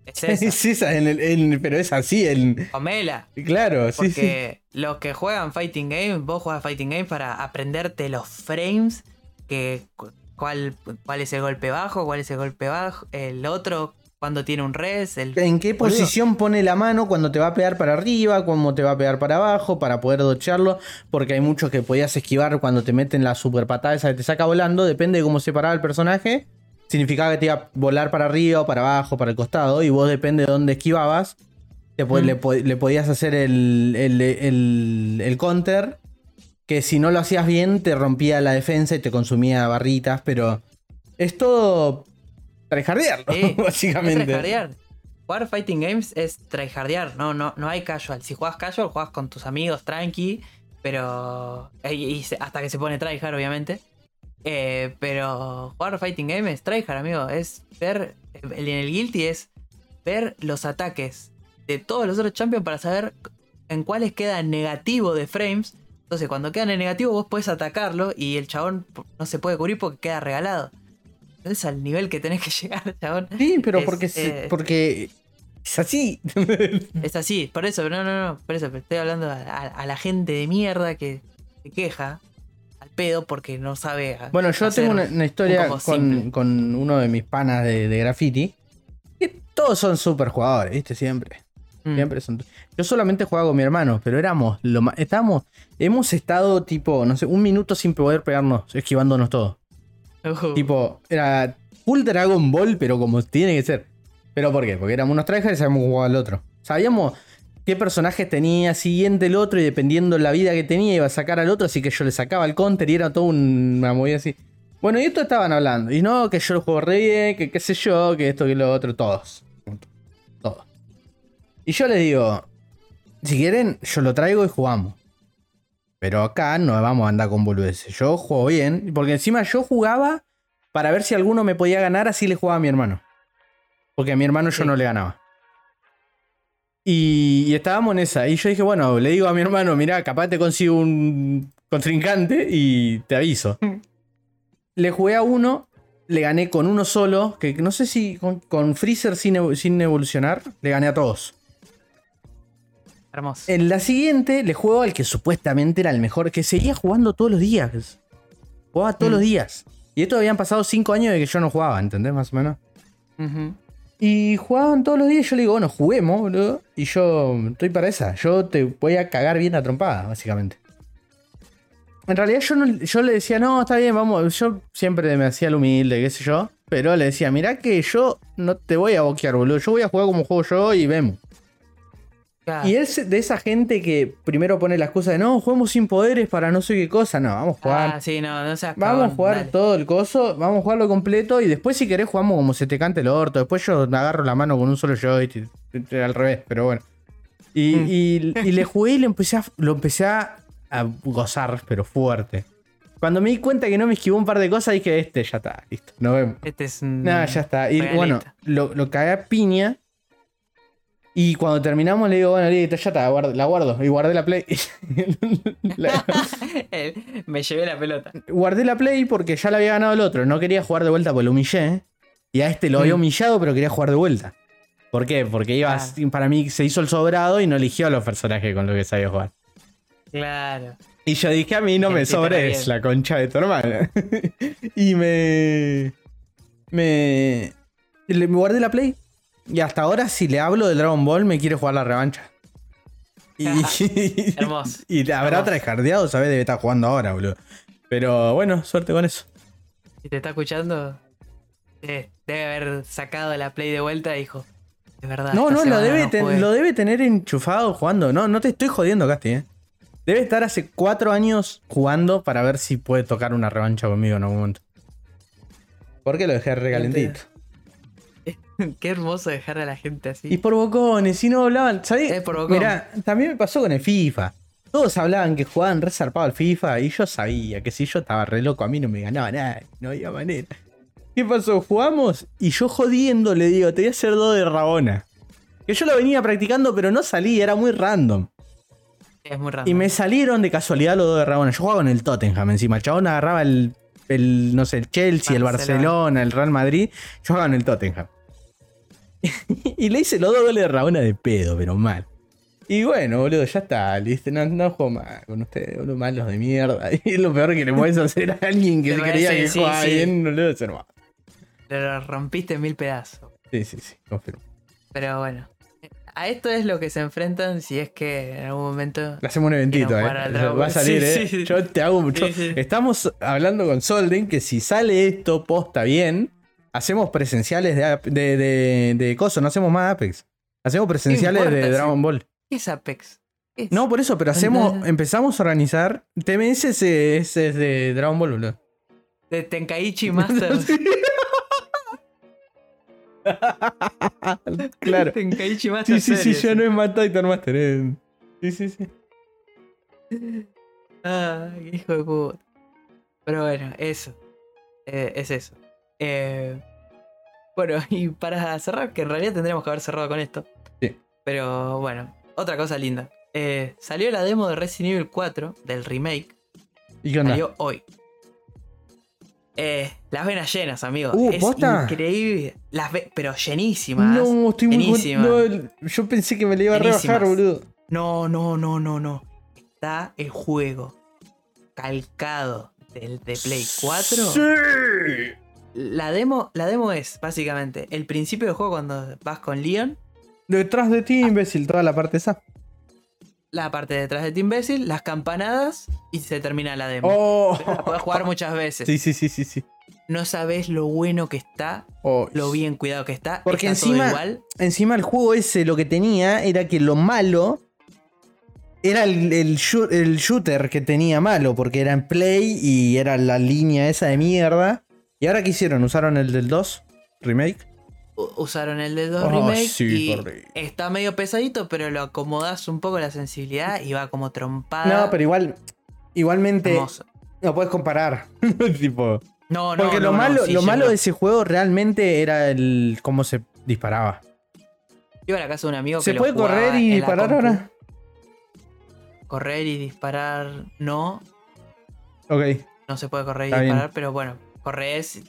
*laughs* Es esa, en el- en- pero es así. El, Comela. claro, sí, sí. Porque los que juegan Fighting Game, vos juegas Fighting Game para aprenderte los frames, que cu- cuál, cuál es el golpe bajo, cuál es el golpe bajo, el otro, cuando tiene un res, el... ¿En qué Boludo. posición pone la mano cuando te va a pegar para arriba, cuando te va a pegar para abajo, para poder docharlo? Porque hay muchos que podías esquivar cuando te meten la super patada esa que te saca volando, depende de cómo se paraba el personaje. Significaba que te iba a volar para arriba para abajo, para el costado, y vos depende de dónde esquivabas, te Mm. le, po- le podías hacer el, el, el- el counter, que si no lo hacías bien te rompía la defensa y te consumía barritas, pero es todo Sí, *laughs* Es básicamente. tryhardear. Jugar Fighting Games es tryhardear, no, no, no hay casual. Si juegas casual, juegas con tus amigos tranqui, pero... y- y se- hasta que se pone tryhard, obviamente. Eh, pero jugar Fighting Game es tryhard, amigo. Es ver... En el Guilty es ver los ataques de todos los otros champions para saber en cuáles queda negativo de frames. Entonces, cuando quedan en negativo, vos podés atacarlo y el chabón no se puede cubrir porque queda regalado. Entonces, al nivel que tenés que *laughs* llegar, chabón. Sí, pero Es, porque, eh, porque es así. *laughs* Es así, por eso, no, no, no, por eso, pero estoy hablando a, a- a la gente de mierda que se queja pedo porque no sabe. bueno, yo tengo una, una historia con, con uno de mis panas de, de graffiti. Que todos son super jugadores, ¿viste? Siempre. Mm. Siempre son. Yo solamente jugaba con mi hermano, pero éramos. Lo ma- estábamos. Hemos estado tipo, no sé, un minuto sin poder pegarnos, esquivándonos todos. Uh, Tipo, era full Dragon Ball, pero como tiene que ser. ¿Pero por qué? Porque éramos unos tryhards y sabíamos jugar al otro. Sabíamos qué personajes tenía siguiente el otro y dependiendo la vida que tenía iba a sacar al otro, así que yo le sacaba el counter y era todo un- una movida así. Bueno, y esto estaban hablando. Y no, que yo lo juego re bien, que qué sé yo, que esto, que lo otro, todos. Todos. Y yo les digo, si quieren, yo lo traigo y jugamos. Pero acá no vamos a andar con boludeces. Yo juego bien, porque encima yo jugaba para ver si alguno me podía ganar, así le jugaba a mi hermano. Porque a mi hermano yo Sí. no le ganaba. Y, y estábamos en esa. Y yo dije, bueno, le digo a mi hermano, mirá, capaz te consigo un contrincante y te aviso. le jugué a uno, le gané con uno solo, que no sé si con, con Freezer sin, sin evolucionar, le gané a todos. Hermoso. En la siguiente le juego al que supuestamente era el mejor, que seguía jugando todos los días. Jugaba todos Mm. los días. Y esto habían pasado cinco años de que yo no jugaba, ¿entendés? Más o menos. Ujú. Y jugaban todos los días yo le digo, bueno, juguemos, boludo. Y yo estoy para esa. Yo te voy a cagar bien a trompada, básicamente. En realidad yo, yo le decía, no, está bien, vamos. Yo siempre me hacía el humilde, qué sé yo. Pero le decía, mirá que yo no te voy a boquear, boludo. Yo voy a jugar como juego yo y vemos. Claro. Y es de esa gente que primero pone la excusa de, no, juguemos sin poderes para no sé qué cosa. No, vamos a jugar. Ah, sí, no, no seas Vamos a jugar dale. todo el coso, vamos a jugarlo completo y después si querés jugamos como se te cante el orto. Después yo me agarro la mano con un solo joystick, al revés, pero bueno. Y, Mm. y- y le jugué y le empecé a- lo empecé a, a gozar, pero fuerte. Cuando me di cuenta que no me esquivó un par de cosas, dije, este ya está, listo, nos vemos. Este es un. Nada, ya está. Y bueno, lo, lo cagué a piña. Y cuando terminamos le digo, bueno, listo, ya está, la guardo. Y guardé la play. *laughs* La- Eh, Me llevé la pelota. guardé la play porque ya la había ganado el otro. No quería jugar de vuelta porque lo humillé. Y a este lo había Mm. humillado, pero quería jugar de vuelta. ¿Por qué? Porque iba, Ah. para mí se hizo el sobrado y no eligió a los personajes con los que sabía jugar. Claro. Y yo dije, a mí no me sobres la concha de tu hermana. *laughs* y me. Me. Le me guardé la play. Y hasta ahora, si le hablo de Dragon Ball, me quiere jugar la revancha. Y, *laughs* Hermoso. *laughs* y habrá tryhardeado, ¿sabes? Debe estar jugando ahora, boludo. Pero bueno, suerte con eso. Si te está escuchando, eh, debe haber sacado la play de vuelta y dijo. De verdad. No, no, lo semana debe, no ten- jugué". lo debe tener enchufado jugando. No, no te estoy jodiendo, Casti, ¿eh? Debe estar hace cuatro años jugando para ver si puede tocar una revancha conmigo en algún momento. Porque lo dejé recalentito. *laughs* Qué hermoso dejar a la gente así. Y por bocones, si no hablaban, ¿sabés? Es por. Mirá, también me pasó con el FIFA. Todos hablaban que jugaban re zarpado al FIFA y yo sabía que si yo estaba re loco a mí no me ganaba nada, no había manera. ¿Qué pasó? Jugamos y yo jodiendo le digo, te voy a hacer dos de Rabona. Que yo lo venía practicando pero no salía, era muy random. Es muy raro. Y me salieron de casualidad los dos de Rabona. Yo jugaba con el Tottenham encima. El chabón agarraba el, el, no sé, el Chelsea, el Barcelona. El Real Madrid. Yo jugaba en el Tottenham. *laughs* y le hice los dos goles de Rabona de pedo, pero mal. Y bueno, boludo, ya está, ¿viste? No, no juego más con ustedes, boludo, malos de mierda. *laughs* Y es lo peor que le puedes hacer a alguien que creía que sí, jugaba sí. bien, no le debe ser más. Lo rompiste en mil pedazos. Sí, sí, sí, confirmo. Pero bueno. A esto es lo que se enfrentan si es que en algún momento. Le hacemos un eventito, eh. Va a salir, Sí, eh. sí. Yo te hago mucho. Estamos hablando con Solden que si sale esto posta bien, hacemos presenciales de, de, de, de coso, no hacemos más Apex. Hacemos presenciales importa, de sí. Dragon Ball. ¿Qué es Apex? ¿Qué es? No, por eso, pero hacemos, empezamos a organizar. TMS es, es- es de Dragon Ball, boludo. De Tenkaichi *laughs* Masters. *laughs* claro. Tenkaichi Sí, Masters. sí, sí, Series. ya no es Mad Titan Master. eh. Sí, sí, sí. Ah, qué hijo de puta. Pero bueno, eso. Eh, es eso. Eh, bueno, *laughs* y para cerrar, que en realidad tendríamos que haber cerrado con esto. Sí. Pero bueno, otra cosa linda. Eh, salió la demo de Resident Evil 4 del remake. ¿Y qué onda? Salió hoy. Eh, las venas llenas, amigo. Uh, es ¿posta? increíble. Las pero llenísimas. No, estoy muy con- no, Yo pensé que me le iba a rebajar, boludo. No, no, no, no, no. Está el juego calcado del de Play 4. Sí. La demo, la demo es básicamente el principio del juego cuando vas con Leon, Detrás de ti, imbécil, toda la parte esa. la parte de detrás de ti imbécil, las campanadas y se termina la demo. Oh. La podés jugar muchas veces. Sí, sí, sí, sí, sí. No sabes lo bueno que está, Oh, lo bien cuidado que está. Porque está todo encima- igual. Encima el juego ese lo que tenía era que lo malo era el, el el shooter que tenía malo, porque era en play y era la línea esa de mierda. ¿Y ahora qué hicieron? ¿Usaron el del 2 remake? Usaron el de 2 Oh, remake sí, y está medio pesadito, pero lo acomodas un poco la sensibilidad y va como trompada. No, pero igual, igualmente hermoso. no puedes comparar. *laughs* tipo, No, no, porque no, lo no, malo, sí, lo malo no. de ese juego realmente era el cómo se disparaba. Iba a la casa de un amigo ¿Se puede correr y disparar ahora? Correr y disparar no. Ok. No se puede correr y Está bien. disparar, pero bueno. Corres,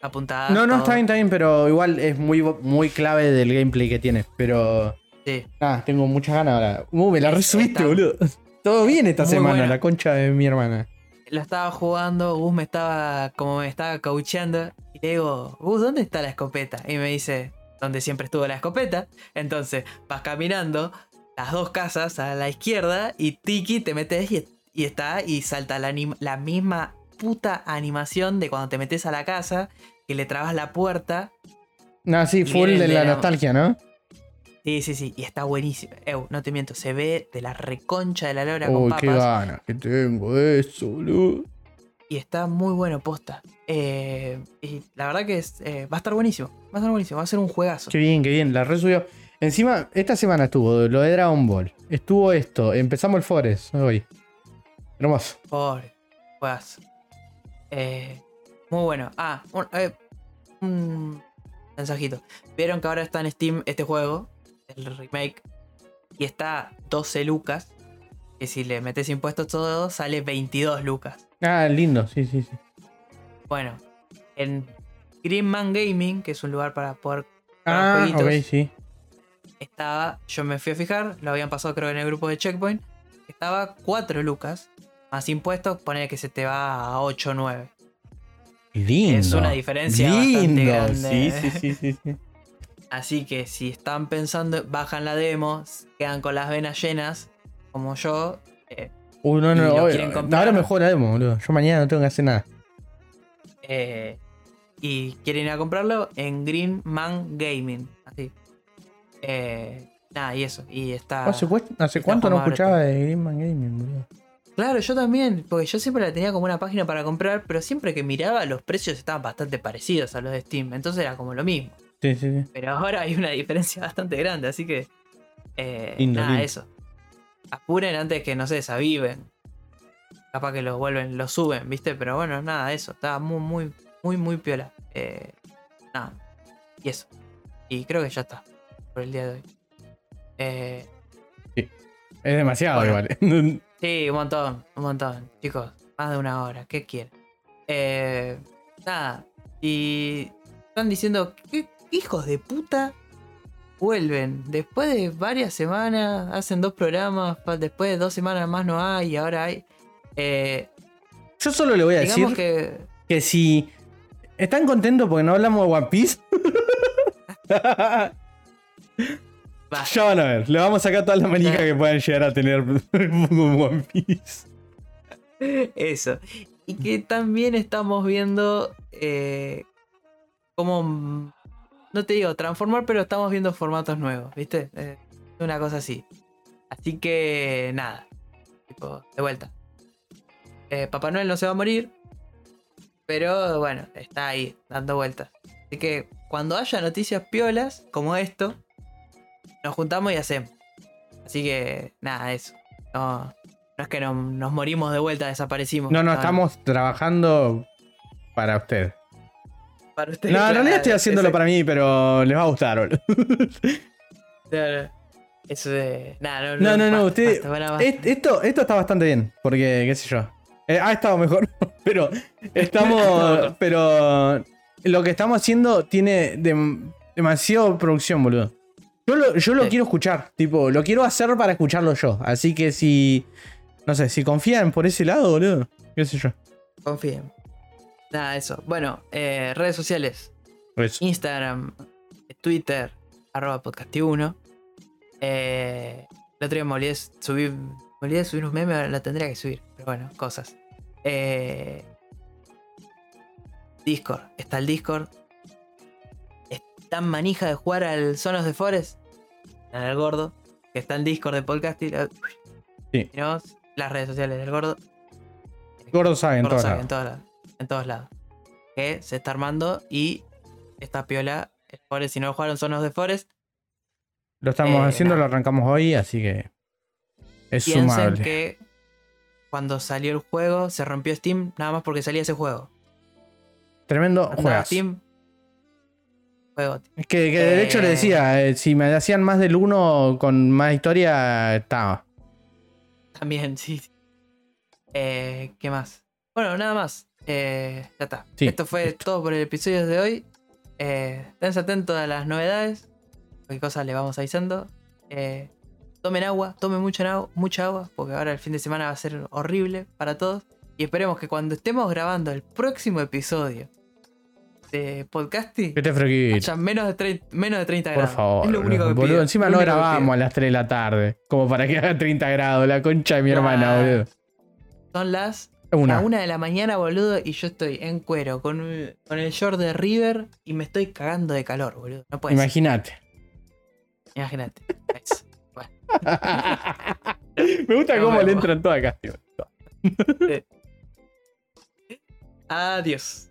apuntadas. No, no, todo. está bien, está bien, pero igual es muy, muy clave del gameplay que tiene. Pero. Sí. Ah, tengo muchas ganas ahora. Uh, me la Es- resubiste, está boludo. *laughs* Todo bien esta muy semana, buena. la concha de mi hermana. Lo estaba jugando, Gus me estaba, como me estaba coacheando, y le digo, Gus, ¿dónde está la escopeta? Y me dice, donde siempre estuvo la escopeta. Entonces, vas caminando las dos casas a la izquierda y Tiki te metes y, y está y salta la, la misma puta animación de cuando te metes a la casa, que le trabas la puerta. No, sí, full de la nostalgia, ¿no? Sí, sí, sí, y está buenísimo. Ew, no te miento, se ve de la reconcha de la lora con Uy, qué papas. ganas que tengo de eso, boludo. Y está muy bueno, posta. Eh, y la verdad que es, eh, va a estar buenísimo. Va a estar buenísimo. Va a ser un juegazo. Qué bien, qué bien, la resubió. Encima, esta semana estuvo lo de Dragon Ball. Estuvo esto, empezamos el Forest hoy. Hermoso. Pobre. Juegazo. Eh, muy bueno. Ah, un, eh, un mensajito. Vieron que ahora está en Steam este juego, el remake. Y está 12 lucas. Que si le metes impuestos todo, sale 22 lucas. Ah, lindo, sí, sí, sí. Bueno, en Greenman Gaming, que es un lugar para poder Ah, jueguitos. ok, sí. estaba, yo me fui a fijar, lo habían pasado creo en el grupo de Checkpoint, estaba 4 lucas, más impuestos, pone que se te va a 8 o 9. Lindo. Es una diferencia bastante Lindo. grande. Sí, sí, sí, sí, sí. Así que si están pensando, bajan la demo, quedan con las venas llenas, como yo, eh, Uy, no, no, comprar. ahora me juego la demo, boludo. Yo mañana no tengo que hacer nada. eh, y quieren ir a comprarlo en Green Man Gaming. Así. Eh, nada, y eso. Y está. ¿Hace, cu- hace está cuánto no escuchaba de Greenman Gaming, boludo? Claro, yo también, porque yo siempre la tenía como una página para comprar, pero siempre que miraba los precios estaban bastante parecidos a los de Steam, entonces era como lo mismo. Sí, sí, sí. Pero ahora hay una *laughs* diferencia bastante grande, así que... eh, Lindo, nada, lindo. eso. Apuren antes que, no sé, se aviven. Capaz que lo vuelven, lo suben, ¿viste? Pero bueno, nada, eso. Estaba muy, muy, muy, muy piola. Eh, nada. Y eso. Y creo que ya está. Por el día de hoy. Eh, Es demasiado Bueno. igual. *laughs* Sí, un montón, un montón. Chicos, más de una hora, ¿qué quieren? Eh, nada, y están diciendo, ¿qué hijos de puta vuelven? Después de varias semanas, hacen dos programas, después de dos semanas más no hay y ahora hay. Eh, Yo solo le voy a decir que... que... si están contentos porque no hablamos de One Piece, *laughs* va, ya van a ver. Le vamos a sacar todas las manijas que puedan llegar a tener *laughs* One Piece. Eso. Y que también estamos viendo eh, cómo, mm, no te digo transformar, pero estamos viendo formatos nuevos, ¿viste? Eh, una cosa así. Así que nada, tipo, de vuelta. Eh, Papá Noel no se va a morir, pero bueno, está ahí, dando vueltas. Así que cuando haya noticias piolas como esto, nos juntamos y hacemos. Así que nada, eso. No, no es que no- nos morimos de vuelta, desaparecimos. No, no, estamos trabajando para usted. Para ustedes, No, en realidad estoy haciéndolo para mí, pero les va a gustar, boludo. Claro. Eso de. Nah, no, No, no, no, basta, usted. basta, basta. est- Esto, esto está bastante bien, porque, qué sé yo. Eh, ha estado mejor, *laughs* pero estamos. *laughs* pero lo que estamos haciendo tiene dem- demasiado producción, boludo. Yo lo, yo lo Sí. quiero escuchar, tipo, lo quiero hacer para escucharlo yo. Así que si. No sé, si confían por ese lado, boludo. Qué sé yo. Confíen. Nada, eso. Bueno, eh, redes sociales: Eso. Instagram, Twitter, arroba podcast1. Eh, el otro día me olvidé, subir, me olvidé de subir memes, ahora lo tendría que subir. Pero bueno, cosas. Eh, Discord. Está el Discord. Está manija de jugar al Sonos de Forest. El gordo. Que está en Discord de podcast. Sí. Las redes sociales del gordo. Gordo sabe en Gordo todos sabe, lados. en todos lados. En todos lados. Que se está armando y esta piola. El Forest, si no jugaron Sonos de Forest, Lo estamos Eh, haciendo, nada. lo arrancamos hoy, así que. Es piensen sumable. que cuando salió el juego se rompió Steam nada más porque salía ese juego. Tremendo juego. Steam. Juego. Es que, que de hecho le Eh. decía, eh, si me hacían más del uno con más historia, estaba. También, *laughs* sí. Eh, ¿Qué más? Bueno, nada más. Eh, ya está. Sí, Esto fue todo por el episodio de hoy. Eh, esténse atentos a las novedades. Cualquier cosa le vamos avisando. Eh, tomen agua, tomen mucha, agua, mucha agua, porque ahora el fin de semana va a ser horrible para todos. Y esperemos que cuando estemos grabando el próximo episodio de podcasting haya menos de, 30, menos de 30 Por grados. favor. Es lo único que boludo, pido, encima no grabamos a las 3 de la tarde. Como para que haga 30 grados. La concha de mi hermana, boludo. Son las Una. La una de la mañana, boludo, y yo estoy en cuero con, con el short de River y me estoy cagando de calor, boludo. No puede ser. Imagínate. Imagínate. Bueno, *laughs* Me gusta Nos cómo le entran todas acá. tío. adiós.